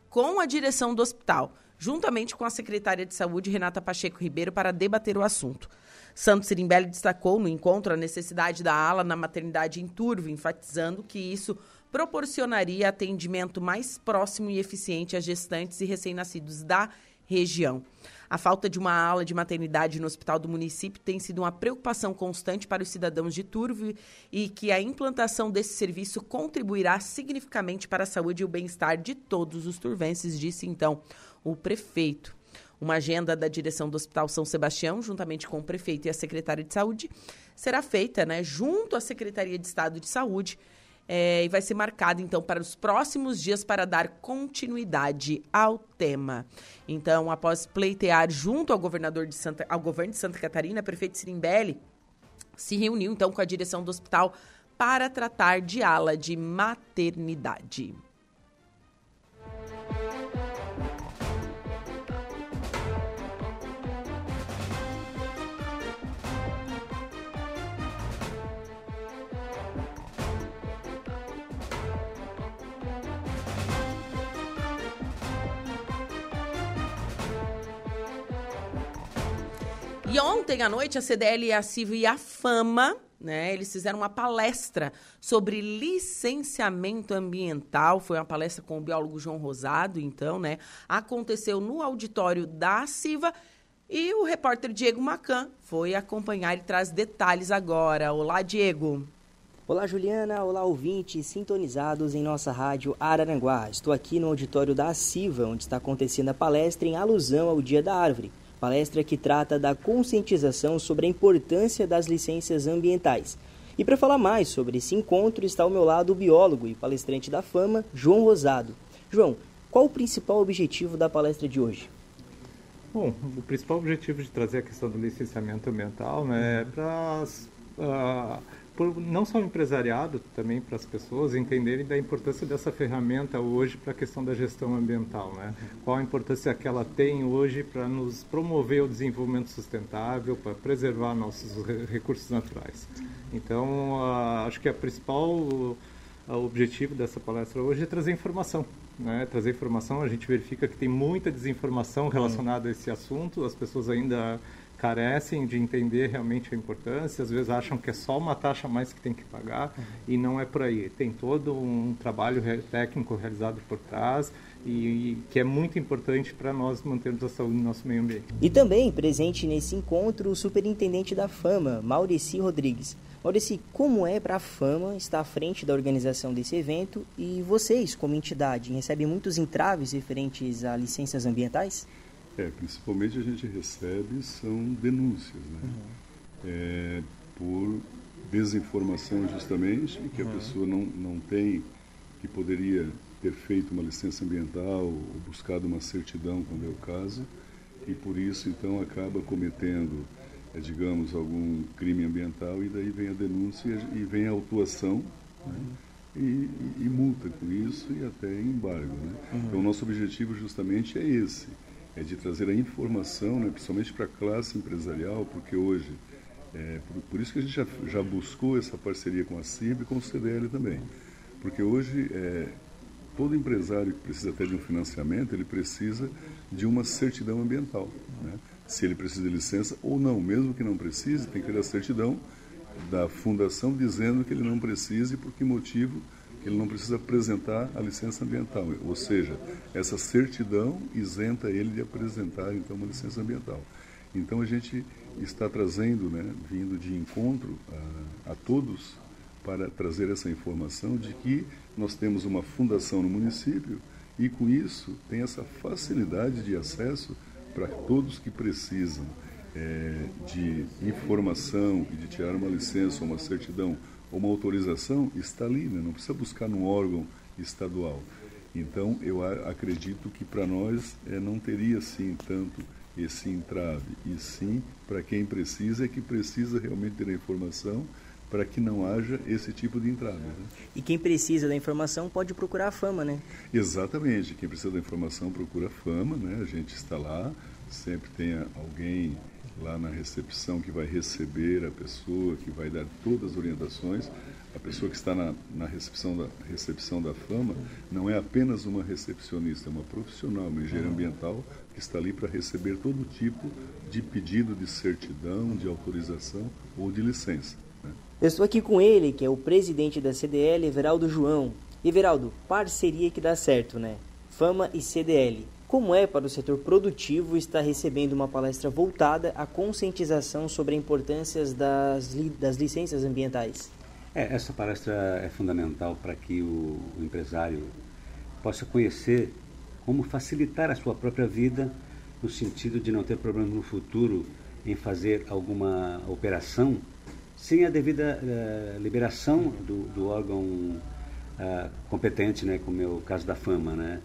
com a direção do hospital, juntamente com a secretária de Saúde, Renata Pacheco Ribeiro, para debater o assunto. Santos Sirimbelli destacou no encontro a necessidade da ala na maternidade em Turvo, enfatizando que isso proporcionaria atendimento mais próximo e eficiente às gestantes e recém-nascidos da região. A falta de uma ala de maternidade no hospital do município tem sido uma preocupação constante para os cidadãos de Turvo e que a implantação desse serviço contribuirá significativamente para a saúde e o bem-estar de todos os turvenses, disse então o prefeito. Uma agenda da direção do Hospital São Sebastião, juntamente com o prefeito e a secretária de saúde, será feita né, junto à Secretaria de Estado de Saúde é, e vai ser marcada, então, para os próximos dias para dar continuidade ao tema. Então, após pleitear junto ao governador de Santa, ao governo de Santa Catarina, prefeito Sirimbelli se reuniu, então, com a direção do hospital para tratar de ala de maternidade. Ontem à noite, a CDL, a CIV e a FAMA, né, eles fizeram uma palestra sobre licenciamento ambiental. Foi uma palestra com o biólogo João Rosado, então, né? Aconteceu no auditório da CIVA. E o repórter Diego Macan foi acompanhar e traz detalhes agora. Olá, Diego. Olá, Juliana. Olá, ouvintes sintonizados em nossa rádio Araranguá. Estou aqui no auditório da CIVA, onde está acontecendo a palestra em alusão ao Dia da Árvore palestra que trata da conscientização sobre a importância das licenças ambientais. E para falar mais sobre esse encontro está ao meu lado o biólogo e palestrante da fama, João Rosado. João, qual o principal objetivo da palestra de hoje? Bom, o principal objetivo de trazer a questão do licenciamento ambiental né, é para uh, por, não só o empresariado, também para as pessoas entenderem da importância dessa ferramenta hoje para a questão da gestão ambiental, né? Qual a importância que ela tem hoje para nos promover o desenvolvimento sustentável, para preservar nossos recursos naturais. Então, acho que a principal uh, objetivo dessa palestra hoje é trazer informação, né? Trazer informação, a gente verifica que tem muita desinformação relacionada a esse assunto, as pessoas ainda carecem de entender realmente a importância, às vezes acham que é só uma taxa a mais que tem que pagar e não é por aí. Tem todo um trabalho técnico realizado por trás e, e que é muito importante para nós mantermos a saúde do nosso meio ambiente. E também presente nesse encontro o superintendente da Fama, Maurici Rodrigues. Maurici, como é para a Fama estar à frente da organização desse evento e vocês, como entidade, recebem muitos entraves referentes a licenças ambientais? É, principalmente a gente recebe são denúncias, né? Uhum. É, por desinformação justamente, que uhum. a pessoa não, não tem, que poderia ter feito uma licença ambiental ou buscado uma certidão, quando é o caso, e por isso então acaba cometendo, é, digamos, algum crime ambiental e daí vem a denúncia e vem a autuação, né? E, e, e, multa com isso e até embargo. Né? Uhum. Então, o nosso objetivo justamente é esse, é de trazer a informação, né, principalmente para a classe empresarial, porque hoje, é, por, por, isso que a gente já, já, buscou essa parceria com a CIB e com o CDL também. Porque hoje, é, todo empresário que precisa até de um financiamento, ele precisa de uma certidão ambiental. Né? Se ele precisa de licença ou não, mesmo que não precise, tem que ter a certidão da fundação dizendo que ele não precisa e por que motivo ele não precisa apresentar a licença ambiental, ou seja, essa certidão isenta ele de apresentar então uma licença ambiental. Então a gente está trazendo, né, vindo de encontro a, a todos para trazer essa informação de que nós temos uma fundação no município e com isso tem essa facilidade de acesso para todos que precisam é, de informação e de tirar uma licença ou uma certidão uma autorização está ali, né? não precisa buscar num órgão estadual. Então, eu acredito que para nós é, não teria sim tanto esse entrave, e sim para quem precisa, é que precisa realmente ter a informação para que não haja esse tipo de entrave. Né? E quem precisa da informação pode procurar a fama, né? Exatamente, quem precisa da informação procura a fama, né? A gente está lá, sempre tem alguém lá na recepção que vai receber a pessoa, que vai dar todas as orientações. a pessoa que está na, na recepção, da, recepção da fama não é apenas uma recepcionista, é uma profissional, uma engenheira ambiental que está ali para receber todo tipo de pedido de certidão, de autorização ou de licença. Né? Eu estou aqui com ele, que é o presidente da CDL, Everaldo João. Everaldo, parceria que dá certo, né? Fama e CDL. Como é para o setor produtivo estar recebendo uma palestra voltada à conscientização sobre a importância das, li das licenças ambientais? É, essa palestra é fundamental para que o, empresário possa conhecer como facilitar a sua própria vida no sentido de não ter problemas no futuro em fazer alguma operação sem a devida uh, liberação do, do órgão uh, competente, né, como é o caso da Fama, né?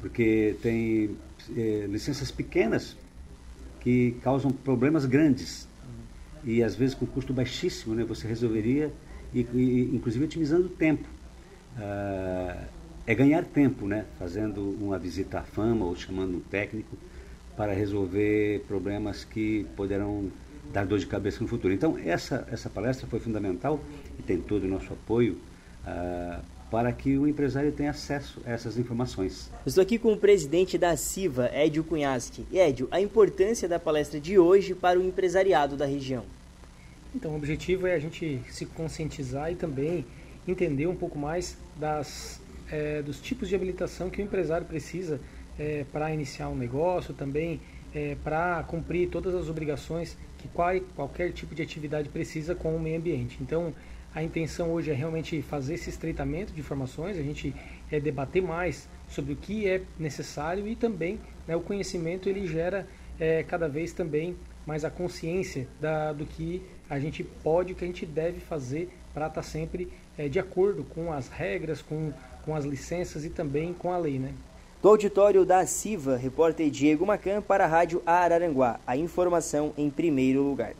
Porque tem eh, licenças pequenas que causam problemas grandes e às vezes com custo baixíssimo, né? Você resolveria e, e inclusive otimizando tempo. Uh, é ganhar tempo, né? Fazendo uma visita à fama ou chamando um técnico para resolver problemas que poderão dar dor de cabeça no futuro. Então, essa, essa palestra foi fundamental e tem todo o nosso apoio uh, para que o empresário tenha acesso a essas informações. Estou aqui com o presidente da CIVA, Edio Cunhasque. Edio, a importância da palestra de hoje para o empresariado da região. Então, o objetivo é a gente se conscientizar e também entender um pouco mais das, é, dos tipos de habilitação que o empresário precisa é, para iniciar um negócio, também é, para cumprir todas as obrigações que qual, qualquer tipo de atividade precisa com o meio ambiente. Então, a intenção hoje é realmente fazer esse estreitamento de informações, a gente é debater mais sobre o que é necessário e também né, o conhecimento ele gera é, cada vez também mais a consciência da, do que a gente pode, o que a gente deve fazer para estar sempre é, de acordo com as regras, com, com as licenças e também com a lei. Né? Do auditório da CIVA, repórter Diego Macan para a Rádio Araranguá. A informação em primeiro lugar.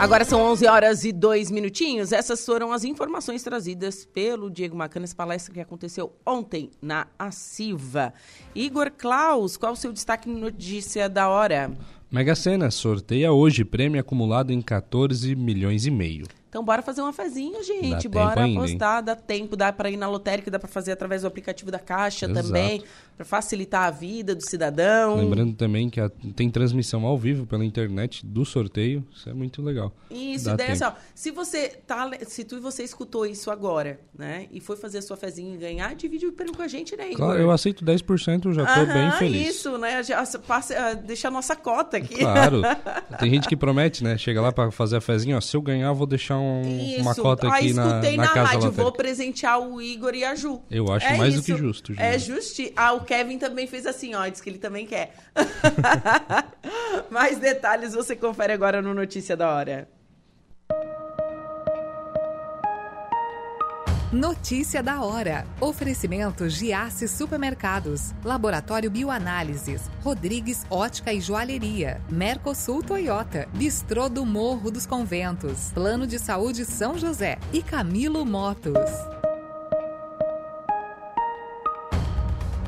Agora são 11 horas e 2 minutinhos. Essas foram as informações trazidas pelo Diego Macana, essa palestra que aconteceu ontem na ACIVA. Igor Klaus, qual o seu destaque notícia da hora? Mega Sena sorteia hoje prêmio acumulado em 14 milhões e meio. Então bora fazer uma fezinha, gente. Dá bora apostar, ainda, dá tempo, dá para ir na lotérica, dá para fazer através do aplicativo da Caixa Exato. também, para facilitar a vida do cidadão. Lembrando também que a, tem transmissão ao vivo pela internet do sorteio, isso é muito legal. Isso, dá ideia é assim, se você tá, se tu e você escutou isso agora, né, e foi fazer a sua fezinha e ganhar, divide o prêmio com a gente, né, Igor? Claro, eu aceito 10%, já tô Aham, bem feliz. Isso, né, já, passa, ah, deixa a nossa cota aqui. Claro. *laughs* tem gente que promete, né, chega lá para fazer a fezinha, ó, se eu ganhar, vou deixar um, uma cota ah, aqui na, na, na casa rádio, vou presentear o Igor e a Ju. Eu acho é mais isso. do que justo. É justi. Ah, o Kevin também fez assim, ó, diz que ele também quer. *laughs* mais detalhes você confere agora no Notícia da Hora. Notícia da hora. Oferecimento Giasse Supermercados, Laboratório Bioanálises, Rodrigues Ótica e Joalheria, Mercosul Toyota, Bistrô do Morro dos Conventos, Plano de Saúde São José e Camilo Motos.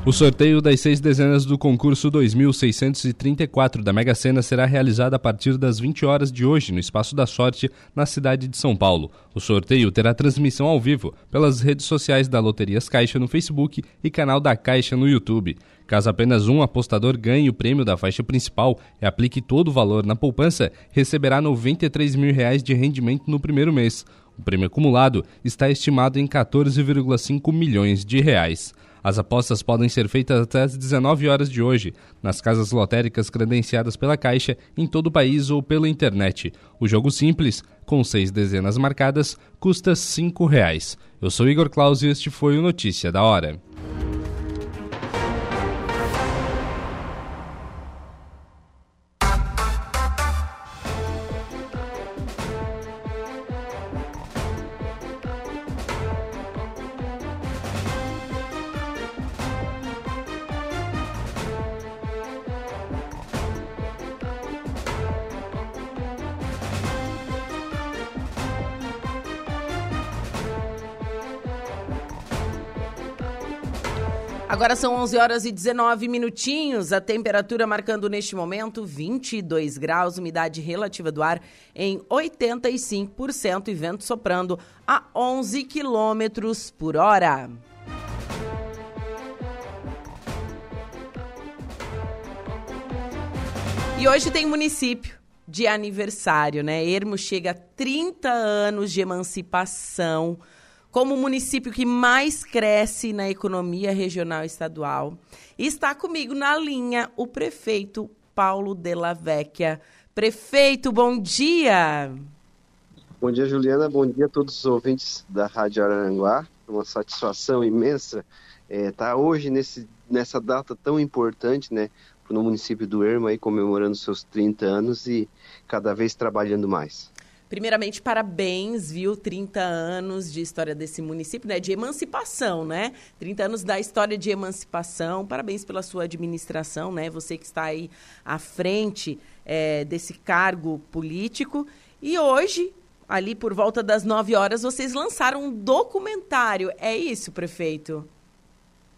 O sorteio das seis dezenas do concurso 2634 da Mega Sena será realizado a partir das 20 horas de hoje no Espaço da Sorte, na cidade de São Paulo. O sorteio terá transmissão ao vivo pelas redes sociais da Loterias Caixa no Facebook e canal da Caixa no YouTube. Caso apenas um apostador ganhe o prêmio da faixa principal e aplique todo o valor na poupança, receberá 93 mil reais de rendimento no primeiro mês. O prêmio acumulado está estimado em 14,5 milhões de reais. As apostas podem ser feitas até às 19 horas de hoje, nas casas lotéricas credenciadas pela Caixa em todo o país ou pela internet. O jogo simples, com seis dezenas marcadas, custa 5 reais. Eu sou Igor Claus e este foi o Notícia da Hora. São 11 horas e 19 minutinhos. A temperatura marcando neste momento 22 graus, umidade relativa do ar em 85% e vento soprando a 11 quilômetros por hora. E hoje tem município de aniversário, né? Ermo chega a 30 anos de emancipação como o município que mais cresce na economia regional e estadual. Está comigo na linha o prefeito Paulo Della Vecchia. Prefeito, bom dia! Bom dia, Juliana. Bom dia a todos os ouvintes da Rádio Araranguá. Uma satisfação imensa estar é, tá hoje nesse, nessa data tão importante, né? no município do Ermo, aí, comemorando seus 30 anos e cada vez trabalhando mais. Primeiramente, parabéns, viu? 30 anos de história desse município, né? De emancipação, né? 30 anos da história de emancipação. Parabéns pela sua administração, né? Você que está aí à frente é, desse cargo político. E hoje, ali por volta das 9 horas, vocês lançaram um documentário. É isso, prefeito?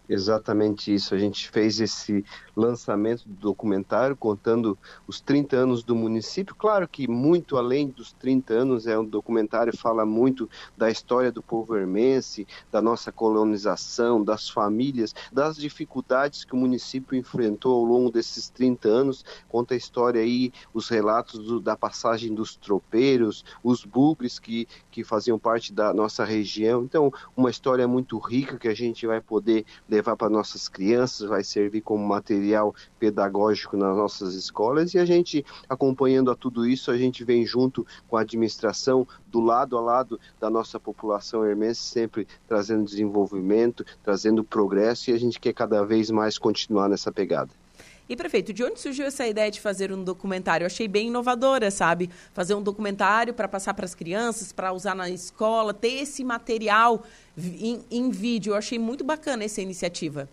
Exatamente isso. A gente fez esse lançamento do documentário contando os 30 anos do município. Claro que muito além dos 30 anos, é um documentário fala muito da história do povo hermense, da nossa colonização, das famílias, das dificuldades que o município enfrentou ao longo desses 30 anos. Conta a história aí, os relatos do, da passagem dos tropeiros, os bugres que, que faziam parte da nossa região. Então, uma história muito rica que a gente vai poder levar para nossas crianças, vai servir como material pedagógico nas nossas escolas e a gente acompanhando a tudo isso, a gente vem junto com a administração do lado a lado da nossa população hermense, sempre trazendo desenvolvimento, trazendo progresso e a gente quer cada vez mais continuar nessa pegada. E, prefeito, de onde surgiu essa ideia de fazer um documentário? Eu achei bem inovadora, sabe? Fazer um documentário para passar para as crianças, para usar na escola, ter esse material em, em vídeo. Eu achei muito bacana essa iniciativa.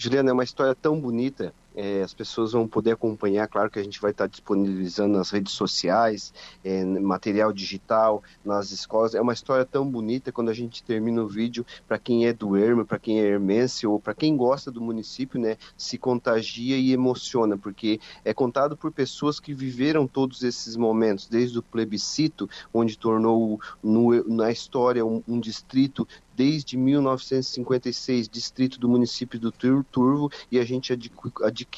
Juliana, é uma história tão bonita é, as pessoas vão poder acompanhar, claro que a gente vai estar disponibilizando nas redes sociais, é, material digital, nas escolas. É uma história tão bonita quando a gente termina o vídeo, para quem é do Ermo, para quem é hermense ou para quem gosta do município, né, se contagia e emociona, porque é contado por pessoas que viveram todos esses momentos, desde o plebiscito, onde tornou no, na história um, um distrito desde 1956, distrito do município do Turvo, e a gente adquiriu,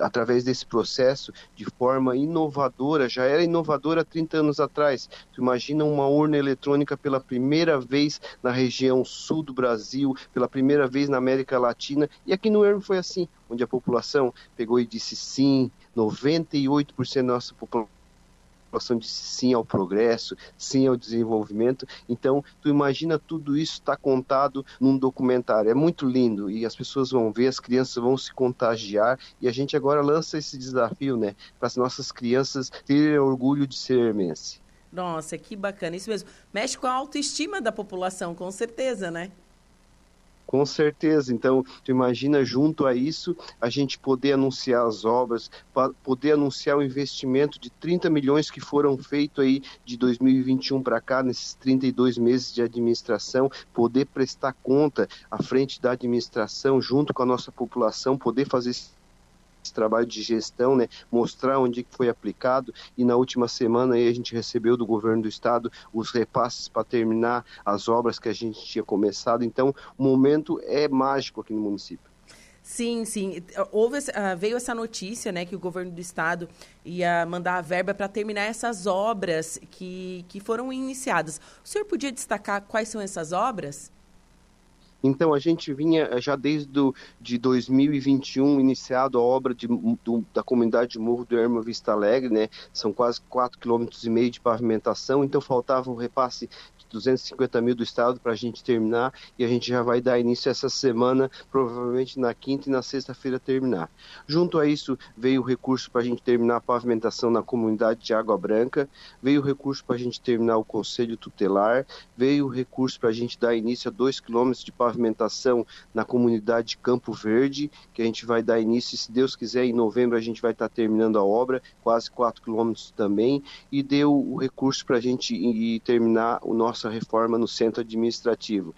através desse processo, de forma inovadora, já era inovadora há 30 anos atrás. Tu imagina uma urna eletrônica pela primeira vez na região sul do Brasil, pela primeira vez na América Latina, e aqui no Ermo foi assim, onde a população pegou e disse sim, 98% da nossa população população disse sim ao progresso, sim ao desenvolvimento. Então, tu imagina tudo isso está contado num documentário. É muito lindo e as pessoas vão ver, as crianças vão se contagiar e a gente agora lança esse desafio, né, para as nossas crianças terem orgulho de ser hermense. Nossa, que bacana, isso mesmo. Mexe com a autoestima da população, com certeza, né? Com certeza. Então, tu imagina junto a isso a gente poder anunciar as obras, poder anunciar o investimento de 30 milhões que foram feitos aí de 2021 para cá, nesses 32 meses de administração, poder prestar conta à frente da administração, junto com a nossa população, poder fazer esse trabalho de gestão, né, mostrar onde foi aplicado e na última semana aí a gente recebeu do governo do estado os repasses para terminar as obras que a gente tinha começado. Então, o momento é mágico aqui no município. Sim, sim. Houve, uh, veio essa notícia, né, que o governo do estado ia mandar a verba para terminar essas obras que, que foram iniciadas. O senhor podia destacar quais são essas obras? Então a gente vinha eh, já desde do, de 2021 iniciado a obra de, do, da comunidade de Morro do Ermo Vista Alegre, né? São quase 4,5 km de pavimentação, então faltava um repasse 250 mil do Estado para a gente terminar e a gente já vai dar início essa semana, provavelmente na quinta e na sexta-feira terminar. Junto a isso, veio o recurso para a gente terminar a pavimentação na comunidade de Água Branca, veio o recurso para a gente terminar o Conselho Tutelar, veio o recurso para a gente dar início a 2 quilômetros de pavimentação na comunidade de Campo Verde, que a gente vai dar início, se Deus quiser, em novembro a gente vai estar tá terminando a obra, quase 4 quilômetros também, e deu o recurso para a gente terminar o nosso nossa reforma no centro administrativo.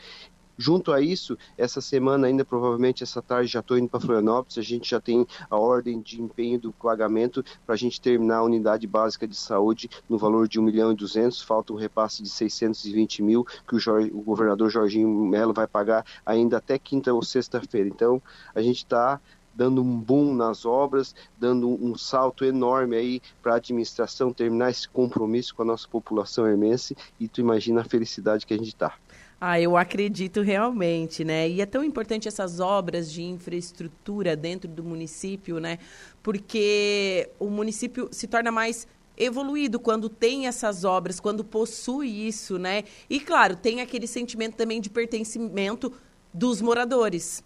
Junto a isso, essa semana ainda, provavelmente essa tarde, já estou indo para Florianópolis, a gente já tem a ordem de empenho do pagamento para a gente terminar a unidade básica de saúde no valor de 1 milhão e 200, falta um repasse de 620 mil que o, Jorge, o governador Jorginho Melo vai pagar ainda até quinta ou sexta-feira. Então, a gente está dando um boom nas obras, dando um salto enorme aí para a administração terminar esse compromisso com a nossa população hermense e tu imagina a felicidade que a gente está. Ah, eu acredito realmente, né? E é tão importante essas obras de infraestrutura dentro do município, né? Porque o município se torna mais evoluído quando tem essas obras, quando possui isso, né? E claro, tem aquele sentimento também de pertencimento dos moradores.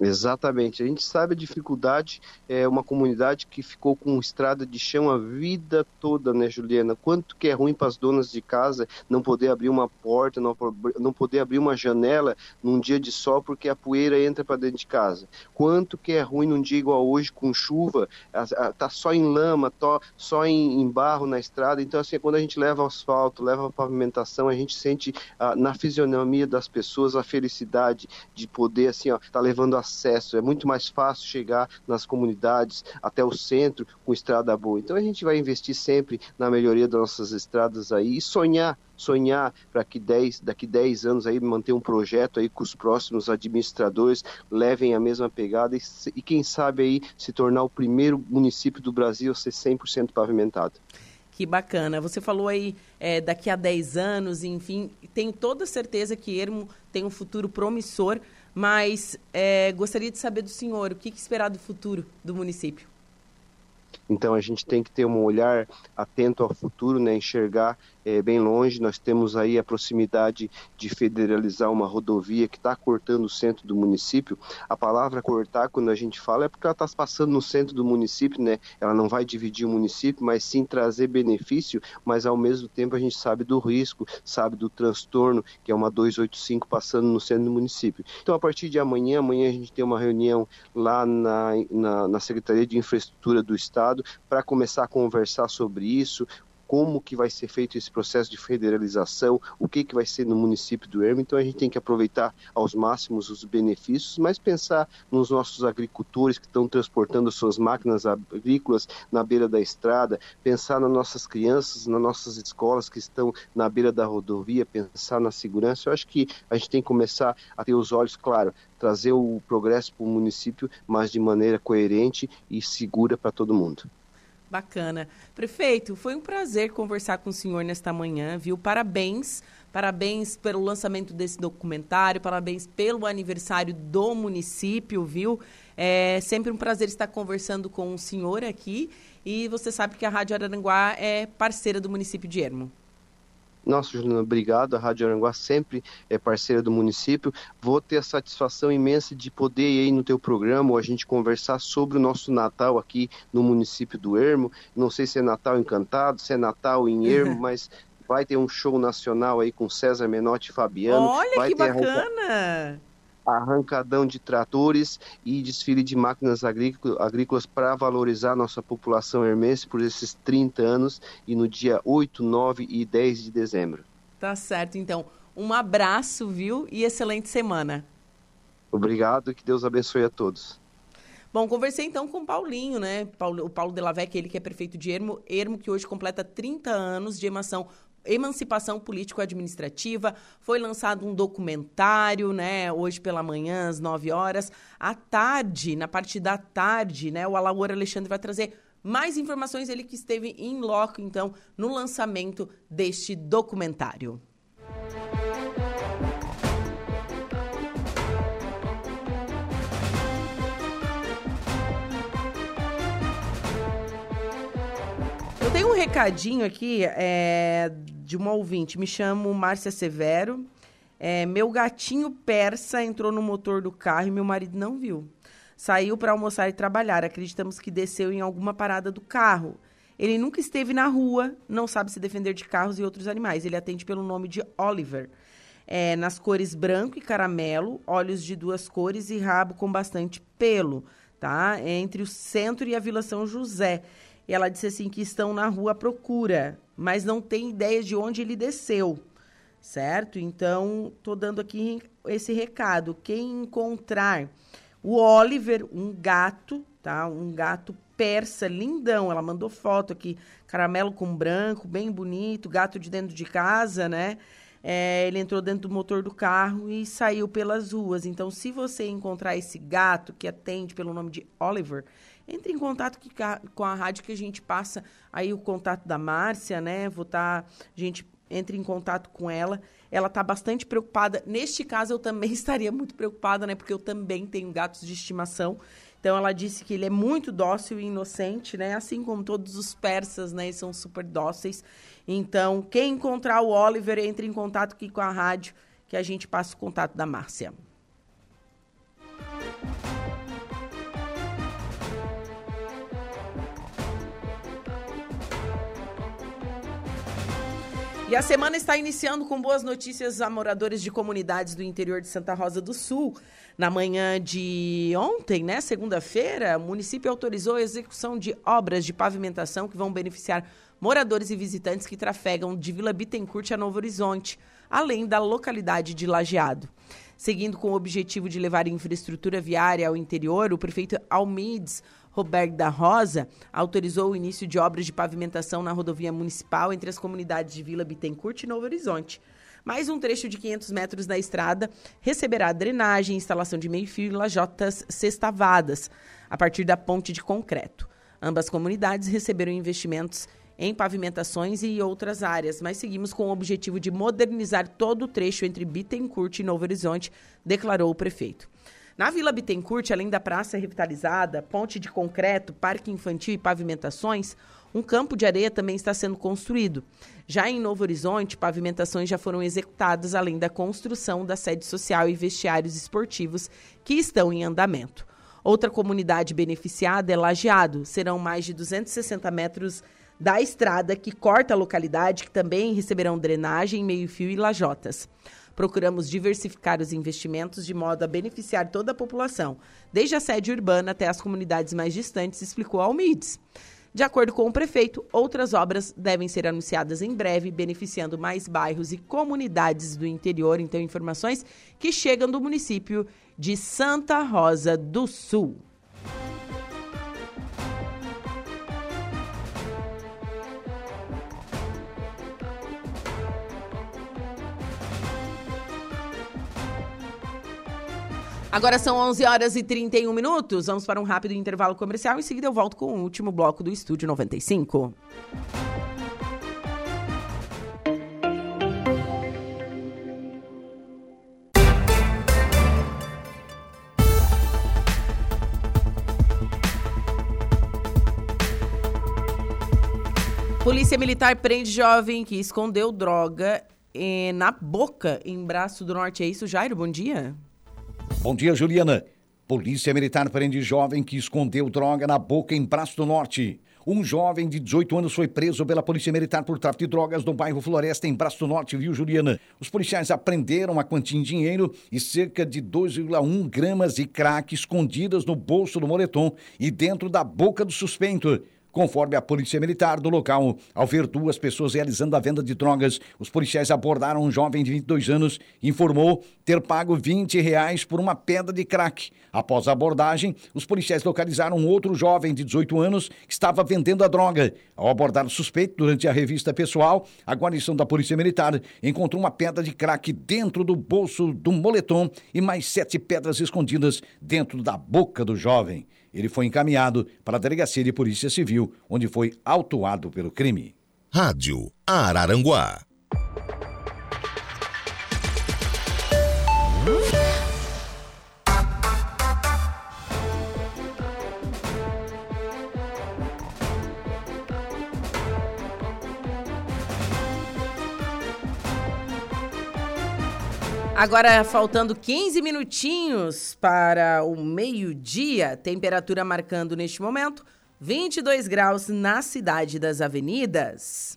Exatamente. A gente sabe a dificuldade, é uma comunidade que ficou com estrada de chão a vida toda, né, Juliana? Quanto que é ruim para as donas de casa não poder abrir uma porta, não, não poder abrir uma janela num dia de sol porque a poeira entra para dentro de casa. Quanto que é ruim num dia igual hoje com chuva, tá só em lama, só em, em, barro na estrada. Então, assim, quando a gente leva asfalto, leva pavimentação, a gente sente na fisionomia das pessoas a felicidade de poder, assim, ó, tá levando a acesso, é muito mais fácil chegar nas comunidades, até o centro, com estrada boa. Então a gente vai investir sempre na melhoria das nossas estradas aí e sonhar sonhar para que 10, daqui 10 anos aí manter um projeto aí com os próximos administradores levem a mesma pegada e, e quem sabe aí se tornar o primeiro município do Brasil a ser 100% pavimentado. Que bacana. Você falou aí é, daqui a 10 anos, enfim, tenho toda certeza que Ermo tem um futuro promissor mas é, gostaria de saber do senhor o que, que esperar do futuro do município. Então a gente tem que ter um olhar atento ao futuro, né, enxergar é, bem longe. Nós temos aí a proximidade de federalizar uma rodovia que está cortando o centro do município. A palavra cortar, quando a gente fala, é porque ela está passando no centro do município, né? Ela não vai dividir o município, mas sim trazer benefício, mas ao mesmo tempo a gente sabe do risco, sabe do transtorno, que é uma 285 passando no centro do município. Então, a partir de amanhã, amanhã a gente tem uma reunião lá na, na, na Secretaria de Infraestrutura do Estado para começar a conversar sobre isso, como que vai ser feito esse processo de federalização, o que que vai ser no município do Ermo. Então a gente tem que aproveitar aos máximos os benefícios, mas pensar nos nossos agricultores que estão transportando suas máquinas agrícolas na beira da estrada, pensar nas nossas crianças, nas nossas escolas que estão na beira da rodovia, pensar na segurança. Eu acho que a gente tem que começar a ter os olhos, claro, trazer o progresso para o município, mas de maneira coerente e segura para todo mundo. Bacana. Prefeito, foi um prazer conversar com o senhor nesta manhã, viu? Parabéns. Parabéns pelo lançamento desse documentário, parabéns pelo aniversário do município, viu? É sempre um prazer estar conversando com o senhor aqui. E você sabe que a Rádio Araranguá é parceira do município de Ermo. Nossa, Juliana, obrigado. A Rádio Aranguá sempre é parceira do município. Vou ter a satisfação imensa de poder ir no teu programa ou a gente conversar sobre o nosso Natal aqui no município do Ermo. Não sei se é Natal Encantado, se é Natal em Ermo, *laughs* mas vai ter um show nacional aí com César Menotti e Fabiano. Olha vai que bacana! Arrancadão de tratores e desfile de máquinas agrícolas para valorizar nossa população hermense por esses 30 anos e no dia 8, 9 e 10 de dezembro. Tá certo, então. Um abraço, viu? E excelente semana. Obrigado e que Deus abençoe a todos. Bom, conversei então com o Paulinho, né? O Paulo Delavec, ele que é prefeito de Ermo, Ermo que hoje completa 30 anos de emancipação emancipação político-administrativa. Foi lançado um documentário, né, hoje pela manhã, às 9 horas. À tarde, na parte da tarde, né, o Alaor Alexandre vai trazer mais informações, ele que esteve em loco, então, no lançamento deste documentário. Eu tenho um recadinho aqui é, de uma ouvinte. Me chamo Márcia Severo. É, meu gatinho persa entrou no motor do carro e meu marido não viu. Saiu para almoçar e trabalhar. Acreditamos que desceu em alguma parada do carro. Ele nunca esteve na rua, não sabe se defender de carros e outros animais. Ele atende pelo nome de Oliver. É, nas cores branco e caramelo, olhos de duas cores e rabo com bastante pelo, tá? Entre o centro e a Vila São José. E ela disse assim que estão na rua à procura, mas não tem ideia de onde ele desceu. certo? Então, tô dando aqui esse recado. Quem encontrar o Oliver, um gato, tá? Um gato persa, lindão. Ela mandou foto aqui, caramelo com branco, bem bonito, gato de dentro de casa, né? É, ele entrou dentro do motor do carro e saiu pelas ruas. Então, se você encontrar esse gato que atende pelo nome de Oliver, entre em contato com a rádio que a gente passa aí o contato da Márcia, né? Vou estar, tá, a gente entre em contato com ela. Ela está bastante preocupada. Neste caso, eu também *laughs* estaria muito preocupada, né? Porque eu também tenho gatos de estimação. Então, ela disse que ele é muito dócil e inocente, né? Assim como todos os persas, né? São super dóceis. Então, quem encontrar o Oliver, entre em contato aqui com a rádio, que a gente passa o contato da Márcia. E a semana está iniciando com boas notícias a moradores de comunidades do interior de Santa Rosa do Sul. Na manhã de ontem, né, segunda-feira, o município autorizou a execução de obras de pavimentação que vão beneficiar moradores e visitantes que trafegam de Vila Bittencourt a Novo Horizonte, além da localidade de Lajeado. Seguindo com o objetivo de levar infraestrutura viária ao interior, o prefeito Almides Roberto da Rosa autorizou o início de obras de pavimentação na rodovia municipal entre as comunidades de Vila Bittencourt e Novo Horizonte. Mais um trecho de 500 metros da estrada receberá drenagem, instalação de meio-fio e lajotas sextavadas, a partir da ponte de concreto. Ambas comunidades receberam investimentos em pavimentações e outras áreas, mas seguimos com o objetivo de modernizar todo o trecho entre Bittencourt e Novo Horizonte, declarou o prefeito. Na Vila Bittencourt, além da praça revitalizada, ponte de concreto, parque infantil e pavimentações, um campo de areia também está sendo construído. Já em Novo Horizonte, pavimentações já foram executadas, além da construção da sede social e vestiários esportivos que estão em andamento. Outra comunidade beneficiada é Lajeado. Serão mais de 260 metros da estrada que corta a localidade, que também receberão drenagem, meio-fio e lajotas. Procuramos diversificar os investimentos de modo a beneficiar toda a população, desde a sede urbana até as comunidades mais distantes, explicou Almides. De acordo com o prefeito, outras obras devem ser anunciadas em breve, beneficiando mais bairros e comunidades do interior. Então, informações que chegam do município de Santa Rosa do Sul. Agora são 11 horas e 31 minutos. Vamos para um rápido intervalo comercial. Em seguida, eu volto com o último bloco do Estúdio 95. Polícia Militar prende jovem que escondeu droga eh, na boca em Braço do Norte. É isso, Jairo? Bom dia. Bom dia, Juliana. Polícia Militar prende jovem que escondeu droga na boca em Braço do Norte. Um jovem de 18 anos foi preso pela Polícia Militar por tráfico de drogas no bairro Floresta, em Braço do Norte, viu, Juliana? Os policiais apreenderam a quantia em dinheiro e cerca de 2,1 gramas de crack escondidas no bolso do moletom e dentro da boca do suspeito. Conforme a Polícia Militar do local, ao ver duas pessoas realizando a venda de drogas, os policiais abordaram um jovem de 22 anos e informou ter pago 20 reais por uma pedra de crack. Após a abordagem, os policiais localizaram outro jovem de 18 anos que estava vendendo a droga. Ao abordar o suspeito durante a revista pessoal, a guarnição da Polícia Militar encontrou uma pedra de crack dentro do bolso do moletom e mais sete pedras escondidas dentro da boca do jovem. Ele foi encaminhado para a Delegacia de Polícia Civil, onde foi autuado pelo crime. Rádio Araranguá. Agora, faltando 15 minutinhos para o meio-dia, temperatura marcando neste momento 22 graus na cidade das avenidas.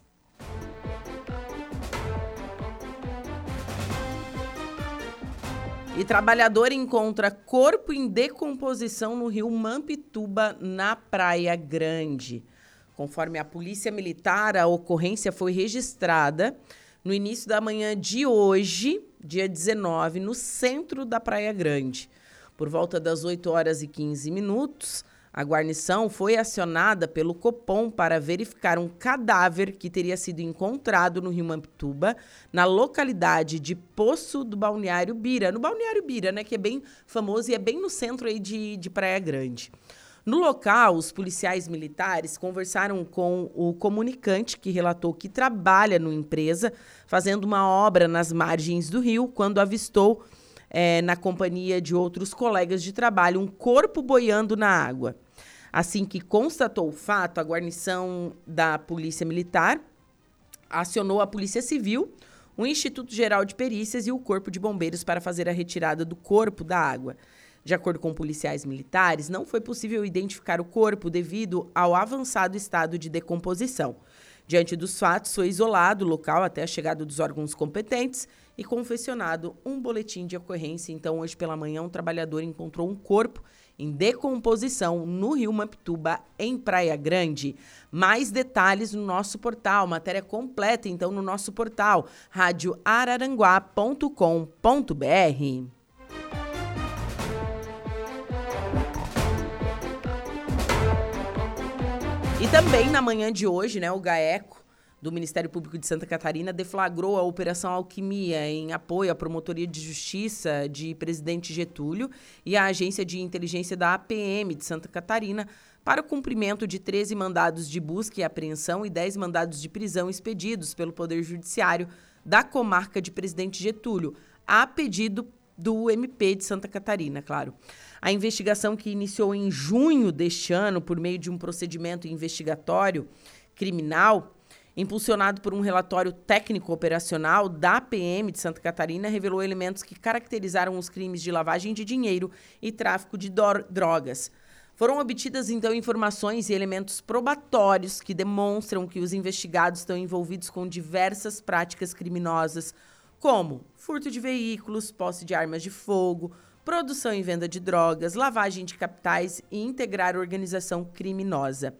E trabalhador encontra corpo em decomposição no rio Mampituba, na Praia Grande. Conforme a Polícia Militar, a ocorrência foi registrada no início da manhã de hoje, dia 19, no centro da Praia Grande. Por volta das 8 horas e 15 minutos, a guarnição foi acionada pelo Copom para verificar um cadáver que teria sido encontrado no Rio Mampituba, na localidade de Poço do Balneário Bira. No Balneário Bira, né, que é bem famoso e é bem no centro aí de, de Praia Grande. No local, os policiais militares conversaram com o comunicante que relatou que trabalha numa empresa fazendo uma obra nas margens do rio quando avistou, é, na companhia de outros colegas de trabalho, um corpo boiando na água. Assim que constatou o fato, a guarnição da Polícia Militar acionou a Polícia Civil, o Instituto Geral de Perícias e o Corpo de Bombeiros para fazer a retirada do corpo da água. De acordo com policiais militares, não foi possível identificar o corpo devido ao avançado estado de decomposição. Diante dos fatos, foi isolado o local até a chegada dos órgãos competentes e confeccionado um boletim de ocorrência. Então, hoje pela manhã, um trabalhador encontrou um corpo em decomposição no Rio Mampituba, em Praia Grande. Mais detalhes no nosso portal, matéria completa então no nosso portal radioararanguá.com.br. E também na manhã de hoje, né, o GAECO do Ministério Público de Santa Catarina deflagrou a Operação Alquimia em apoio à Promotoria de Justiça de Presidente Getúlio e à Agência de Inteligência da APM de Santa Catarina para o cumprimento de 13 mandados de busca e apreensão e 10 mandados de prisão expedidos pelo Poder Judiciário da comarca de Presidente Getúlio, a pedido do MP de Santa Catarina, claro. A investigação que iniciou em junho deste ano por meio de um procedimento investigatório criminal, impulsionado por um relatório técnico operacional da PM de Santa Catarina, revelou elementos que caracterizaram os crimes de lavagem de dinheiro e tráfico de drogas. Foram obtidas então informações e elementos probatórios que demonstram que os investigados estão envolvidos com diversas práticas criminosas, como furto de veículos, posse de armas de fogo, produção e venda de drogas, lavagem de capitais e integrar organização criminosa.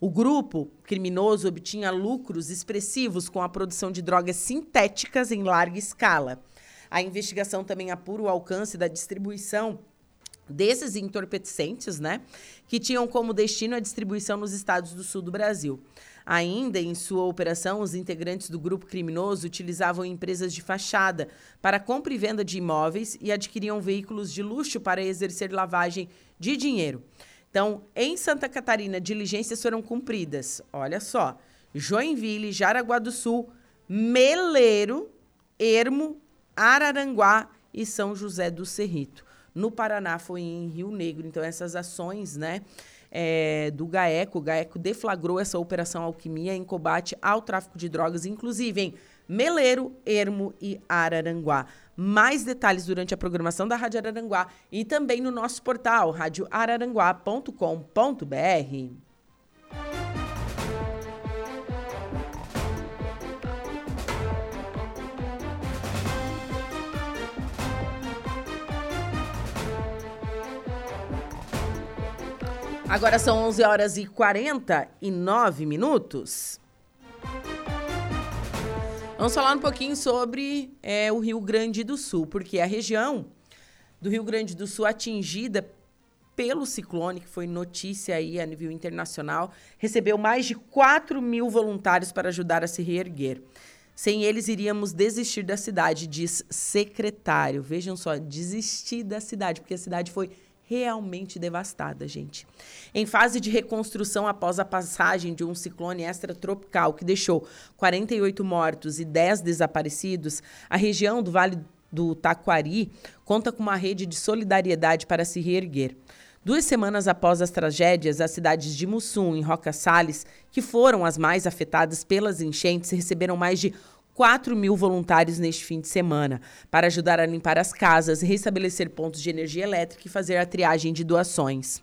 O grupo criminoso obtinha lucros expressivos com a produção de drogas sintéticas em larga escala. A investigação também apura o alcance da distribuição desses entorpecentes, né, que tinham como destino a distribuição nos estados do sul do Brasil. Ainda em sua operação, os integrantes do grupo criminoso utilizavam empresas de fachada para compra e venda de imóveis e adquiriam veículos de luxo para exercer lavagem de dinheiro. Então, em Santa Catarina, diligências foram cumpridas. Olha só: Joinville, Jaraguá do Sul, Meleiro, Ermo, Araranguá e São José do Cerrito. No Paraná foi em Rio Negro. Então, essas ações, né? É, do GAECO. O GAECO deflagrou essa operação Alquimia em combate ao tráfico de drogas, inclusive em Meleiro, Ermo e Araranguá. Mais detalhes durante a programação da Rádio Araranguá e também no nosso portal radioararanguá.com.br. Agora são 11 horas e 49 minutos. Vamos falar um pouquinho sobre é, o Rio Grande do Sul, porque a região do Rio Grande do Sul atingida pelo ciclone, que foi notícia aí a nível internacional, recebeu mais de 4 mil voluntários para ajudar a se reerguer. Sem eles, iríamos desistir da cidade, diz secretário. Vejam só, desistir da cidade, porque a cidade foi realmente devastada, gente. Em fase de reconstrução após a passagem de um ciclone extratropical que deixou 48 mortos e 10 desaparecidos, a região do Vale do Taquari conta com uma rede de solidariedade para se reerguer. Duas semanas após as tragédias, as cidades de Mussum e Roca Salles, que foram as mais afetadas pelas enchentes, receberam mais de 4 mil voluntários neste fim de semana para ajudar a limpar as casas, restabelecer pontos de energia elétrica e fazer a triagem de doações.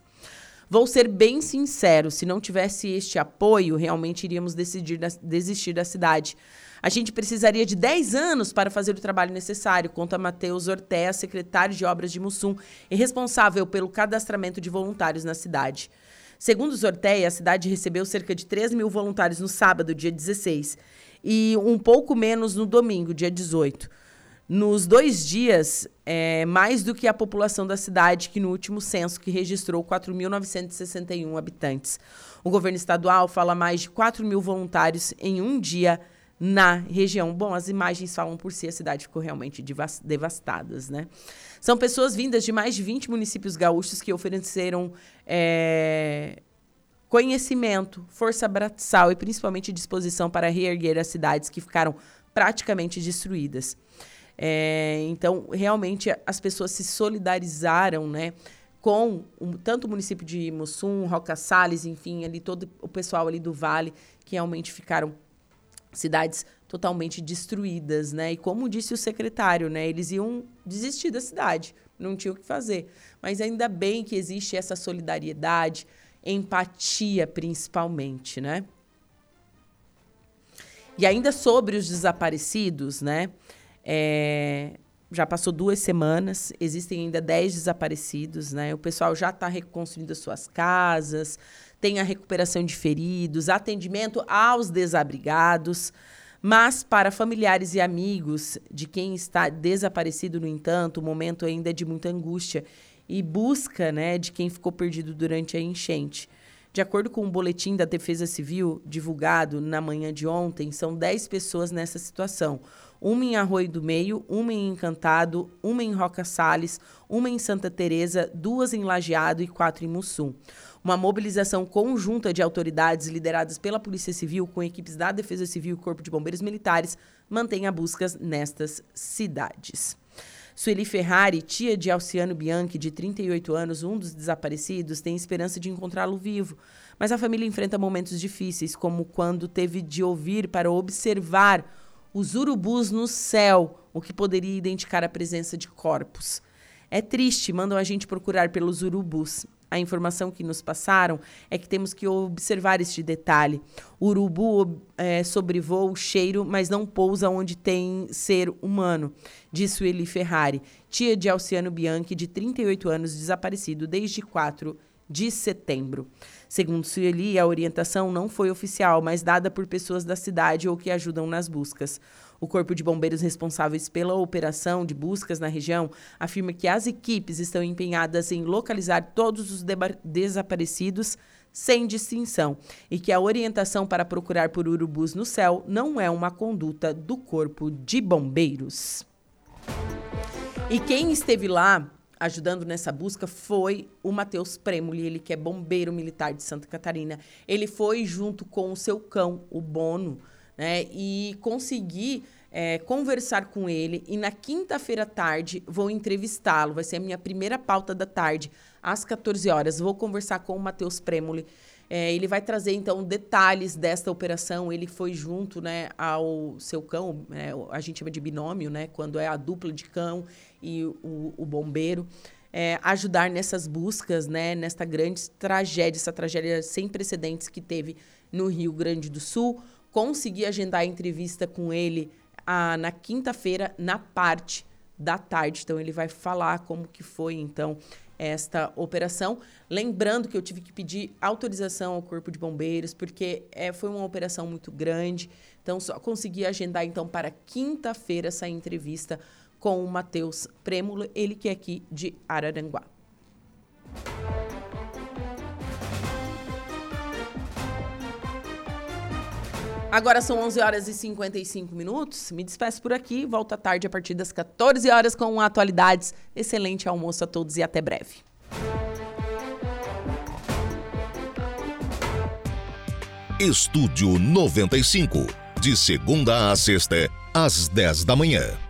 Vou ser bem sincero, se não tivesse este apoio, realmente iríamos decidir desistir da cidade. A gente precisaria de 10 anos para fazer o trabalho necessário, conta Matheus Ortea, secretário de obras de Mussum e responsável pelo cadastramento de voluntários na cidade. Segundo Orteia, a cidade recebeu cerca de 3 mil voluntários no sábado, dia 16 e um pouco menos no domingo, dia 18. Nos dois dias, é mais do que a população da cidade, que no último censo, que registrou 4.961 habitantes. O governo estadual fala mais de 4 mil voluntários em um dia na região. Bom, as imagens falam por si, a cidade ficou realmente devastada, né? São pessoas vindas de mais de 20 municípios gaúchos que ofereceram é, conhecimento, força braçal e principalmente disposição para reerguer as cidades que ficaram praticamente destruídas. É, então, realmente, as pessoas se solidarizaram, né? Com um, tanto o município de Mussum, Roca Salles, enfim, ali todo o pessoal ali do Vale, que realmente ficaram cidades totalmente destruídas, né? E como disse o secretário, né? Eles iam desistir da cidade, não tinham o que fazer. Mas ainda bem que existe essa solidariedade, empatia principalmente, né? E ainda sobre os desaparecidos, né? É, já passou duas semanas, existem ainda dez desaparecidos, né? O pessoal já está reconstruindo as suas casas, tem a recuperação de feridos, atendimento aos desabrigados. Mas para familiares e amigos de quem está desaparecido, no entanto, o momento ainda é de muita angústia e busca né, de quem ficou perdido durante a enchente. De acordo com o um boletim da Defesa Civil divulgado na manhã de ontem, são 10 pessoas nessa situação. Uma em Arroio do Meio, uma em Encantado, uma em Roca Salles, uma em Santa Teresa, duas em Lajeado e quatro em Mussum. Uma mobilização conjunta de autoridades lideradas pela Polícia Civil com equipes da Defesa Civil e Corpo de Bombeiros Militares mantém a busca nestas cidades. Sueli Ferrari, tia de Alciano Bianchi, de 38 anos, um dos desaparecidos, tem esperança de encontrá-lo vivo. Mas a família enfrenta momentos difíceis, como quando teve de ouvir para observar os urubus no céu, o que poderia identificar a presença de corpos. É triste, mandam a gente procurar pelos urubus. A informação que nos passaram é que temos que observar este detalhe. O urubu é, sobrevoa o cheiro, mas não pousa onde tem ser humano, disse Eli Ferrari, tia de Alciano Bianchi, de 38 anos, desaparecido desde 4 de setembro. Segundo Sueli, a orientação não foi oficial, mas dada por pessoas da cidade ou que ajudam nas buscas. O Corpo de Bombeiros responsáveis pela operação de buscas na região afirma que as equipes estão empenhadas em localizar todos os desaparecidos sem distinção e que a orientação para procurar por urubus no céu não é uma conduta do Corpo de Bombeiros. E quem esteve lá ajudando nessa busca foi o Matheus Premoli, ele que é bombeiro militar de Santa Catarina. Ele foi junto com o seu cão, o Bono, né? E consegui é, conversar com ele. E na quinta-feira à tarde vou entrevistá-lo. Vai ser a minha primeira pauta da tarde, às 14 horas. Vou conversar com o Matheus Premoli. É, ele vai trazer, então, detalhes desta operação. Ele foi junto né, ao seu cão, né, a gente chama de binômio, né, quando é a dupla de cão e o, o bombeiro. É, ajudar nessas buscas, né, nesta grande tragédia, essa tragédia sem precedentes que teve no Rio Grande do Sul consegui agendar a entrevista com ele na quinta-feira, na parte da tarde. Então, ele vai falar como que foi, então, esta operação. Lembrando que eu tive que pedir autorização ao Corpo de Bombeiros, porque é, foi uma operação muito grande. Então, só consegui agendar, então, para quinta-feira essa entrevista com o Matheus Prêmulo, ele que é aqui de Araranguá. Agora são 11 horas e 55 minutos. Me despeço por aqui. Volto à tarde a partir das 14 horas com atualidades. Excelente almoço a todos e até breve. Estúdio 95. De segunda a sexta, às 10 da manhã.